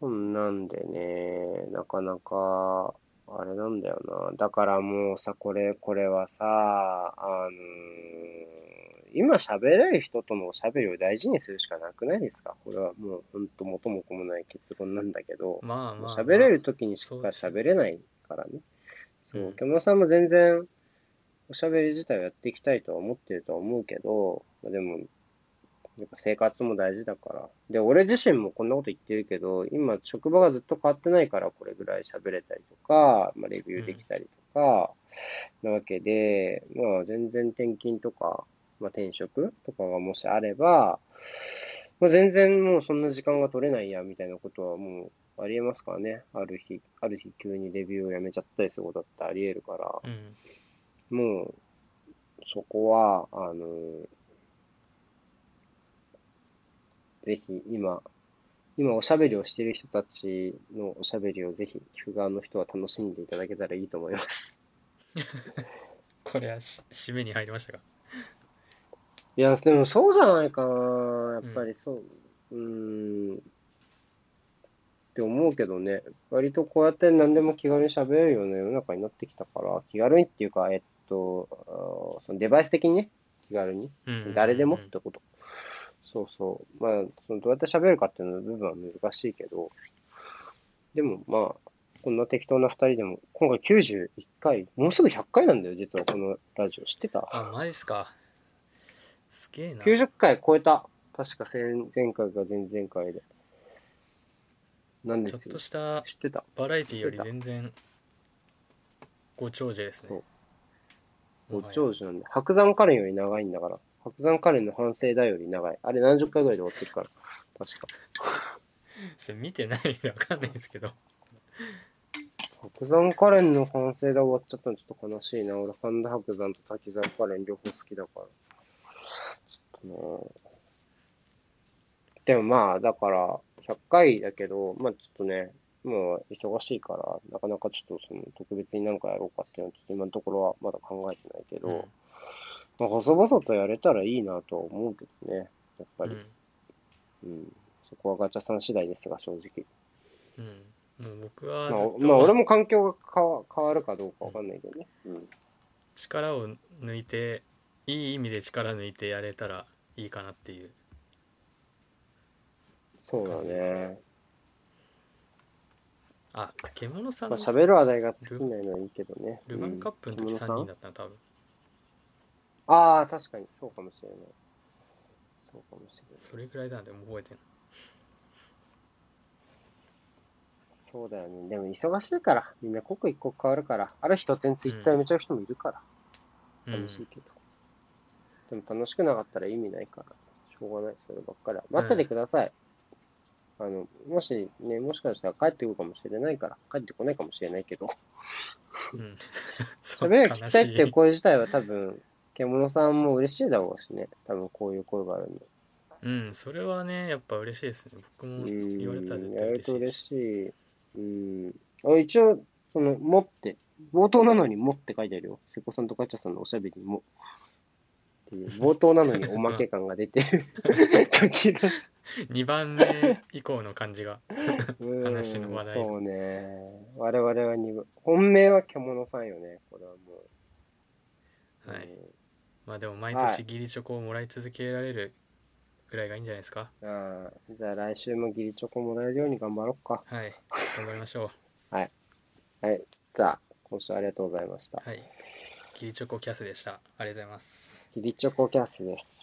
Speaker 1: そんなんでね、なかなか、あれなんだよな。だからもうさ、これ、これはさ、あのー今喋れる人とのおしゃべりを大事にするしかなくないですか？これはもう本当元も子もない結論なんだけど、
Speaker 2: まあまあ、まあ、
Speaker 1: 喋れる時にしか喋れないからね。そうう、
Speaker 2: ん
Speaker 1: 獣さんも全然おしゃべり自体をやっていきたいとは思ってるとは思うけど、まあでも、やっぱ生活も大事だから。で、俺自身もこんなこと言ってるけど、今職場がずっと変わってないからこれぐらい喋れたりとか、まあレビューできたりとか、なわけで、まあ全然転勤とか、まあ転職とかがもしあれば、まあ全然もうそんな時間が取れないや、みたいなことはもうありえますからね。ある日、ある日急にレビューをやめちゃったりすることだってありえるから、
Speaker 2: うん。
Speaker 1: もう、そこは、あの、ぜひ今、今おしゃべりをしている人たちのおしゃべりをぜひ聞く側の人は楽しんでいただけたらいいと思います。
Speaker 2: これはし締めに入りましたか？
Speaker 1: いや、でもそうじゃないかな。やっぱりそう、うーん、って思うけどね。割とこうやって何でも気軽に喋れるような世の中になってきたから、気軽にっていうか、えっと、そのデバイス的にね、気軽に。
Speaker 2: うん。
Speaker 1: 誰でもっ
Speaker 2: うん
Speaker 1: てこと。そうそう。まあ、そのどうやって喋るかっていうの部分は難しいけど、でもまあ、こんな適当な二人でも、今回91回、もうすぐ100回なんだよ、実はこのラジオ。知ってた？
Speaker 2: あ、マジっすか。すげえな。
Speaker 1: 90回超えた。確か前前回か前々回で。なんで
Speaker 2: ちょっと。した
Speaker 1: 知ってた。
Speaker 2: バラエティより全然ご長寿ですね。
Speaker 1: ご長寿なんで。白山カレンより長いんだから。白山カレンの反省だより長い。あれ何十回ぐらいで終わってるから。確か。
Speaker 2: それ見てないんでわかんないですけど。
Speaker 1: 白山カレンの反省で終わっちゃったのちょっと悲しいな。俺、神田白山と滝沢カレン両方好きだから。ちょっとなでもまあ、だから、100回だけど、まあちょっとね、もう忙しいから、なかなかちょっとその特別になんかやろうかっていうのは、ちょっと今のところはまだ考えてないけど、
Speaker 2: うん
Speaker 1: まあ細々とやれたらいいなとは思うけどね。やっぱり、
Speaker 2: うん。
Speaker 1: うん。そこはガチャさん次第ですが、正直。
Speaker 2: うん。もう僕は
Speaker 1: まあ、まあ、俺
Speaker 2: と
Speaker 1: も環境が変わ変わるかどうかわかんないけどね。うん。
Speaker 2: 力を抜いて、いい意味で力抜いてやれたらいいかなっていう。
Speaker 1: そうだ
Speaker 2: 感じです
Speaker 1: ね
Speaker 2: ね。あ、獣さん
Speaker 1: まあ、喋る話題が尽きないのはいいけどね。
Speaker 2: ルヴァンカップの時3
Speaker 1: うん
Speaker 2: 人だったの多分。
Speaker 1: ああ、確かに、そうかもしれない。そうかもしれない。
Speaker 2: それぐらいなんでもう覚えてん
Speaker 1: そうだよね。でも忙しいから、みんな刻一刻変わるから、ある日突然ツイッターやめちゃう人もいるから、
Speaker 2: の。
Speaker 1: 楽しいけど。でも楽しくなかったら意味ないから、しょうがない、そればっかりは。待っててください。あの、もしね、もしかしたら帰ってくるかもしれないから、帰ってこないかもしれないけど、
Speaker 2: うん。うん。そう
Speaker 1: 喋りが聞きたいっていう声自体は多分、獣さんも嬉しいだろうしね。多分こういう声があるんで。
Speaker 2: うん、それはね、やっぱ嬉しいですね。僕も
Speaker 1: うん、
Speaker 2: 言われたら絶対
Speaker 1: やると嬉
Speaker 2: 嬉しいし。
Speaker 1: しい。うん。あ一応、その、持って、冒頭なのに持って書いてあるよ。瀬古さんとガチャさんのおしゃべりにも。っていう冒頭なのにおまけ感が出てる書き出し。
Speaker 2: 2番目以降の感じが。
Speaker 1: うん
Speaker 2: 話の話題が
Speaker 1: そうね。我々は二分。本命は獣さんよね。これはもう。
Speaker 2: はい。
Speaker 1: うん
Speaker 2: まあでも毎
Speaker 1: はい
Speaker 2: 年ギリチョコをもらい続けられるぐらいがいいんじゃないですか
Speaker 1: ああ、じゃあ来週もギリチョコもらえるように頑張ろっか。
Speaker 2: はい頑張りましょ
Speaker 1: はい。はい。じゃあ、今週はありがとうございました
Speaker 2: う。はいギリチョコキャスでしたありがとうございます
Speaker 1: チョコキャスです。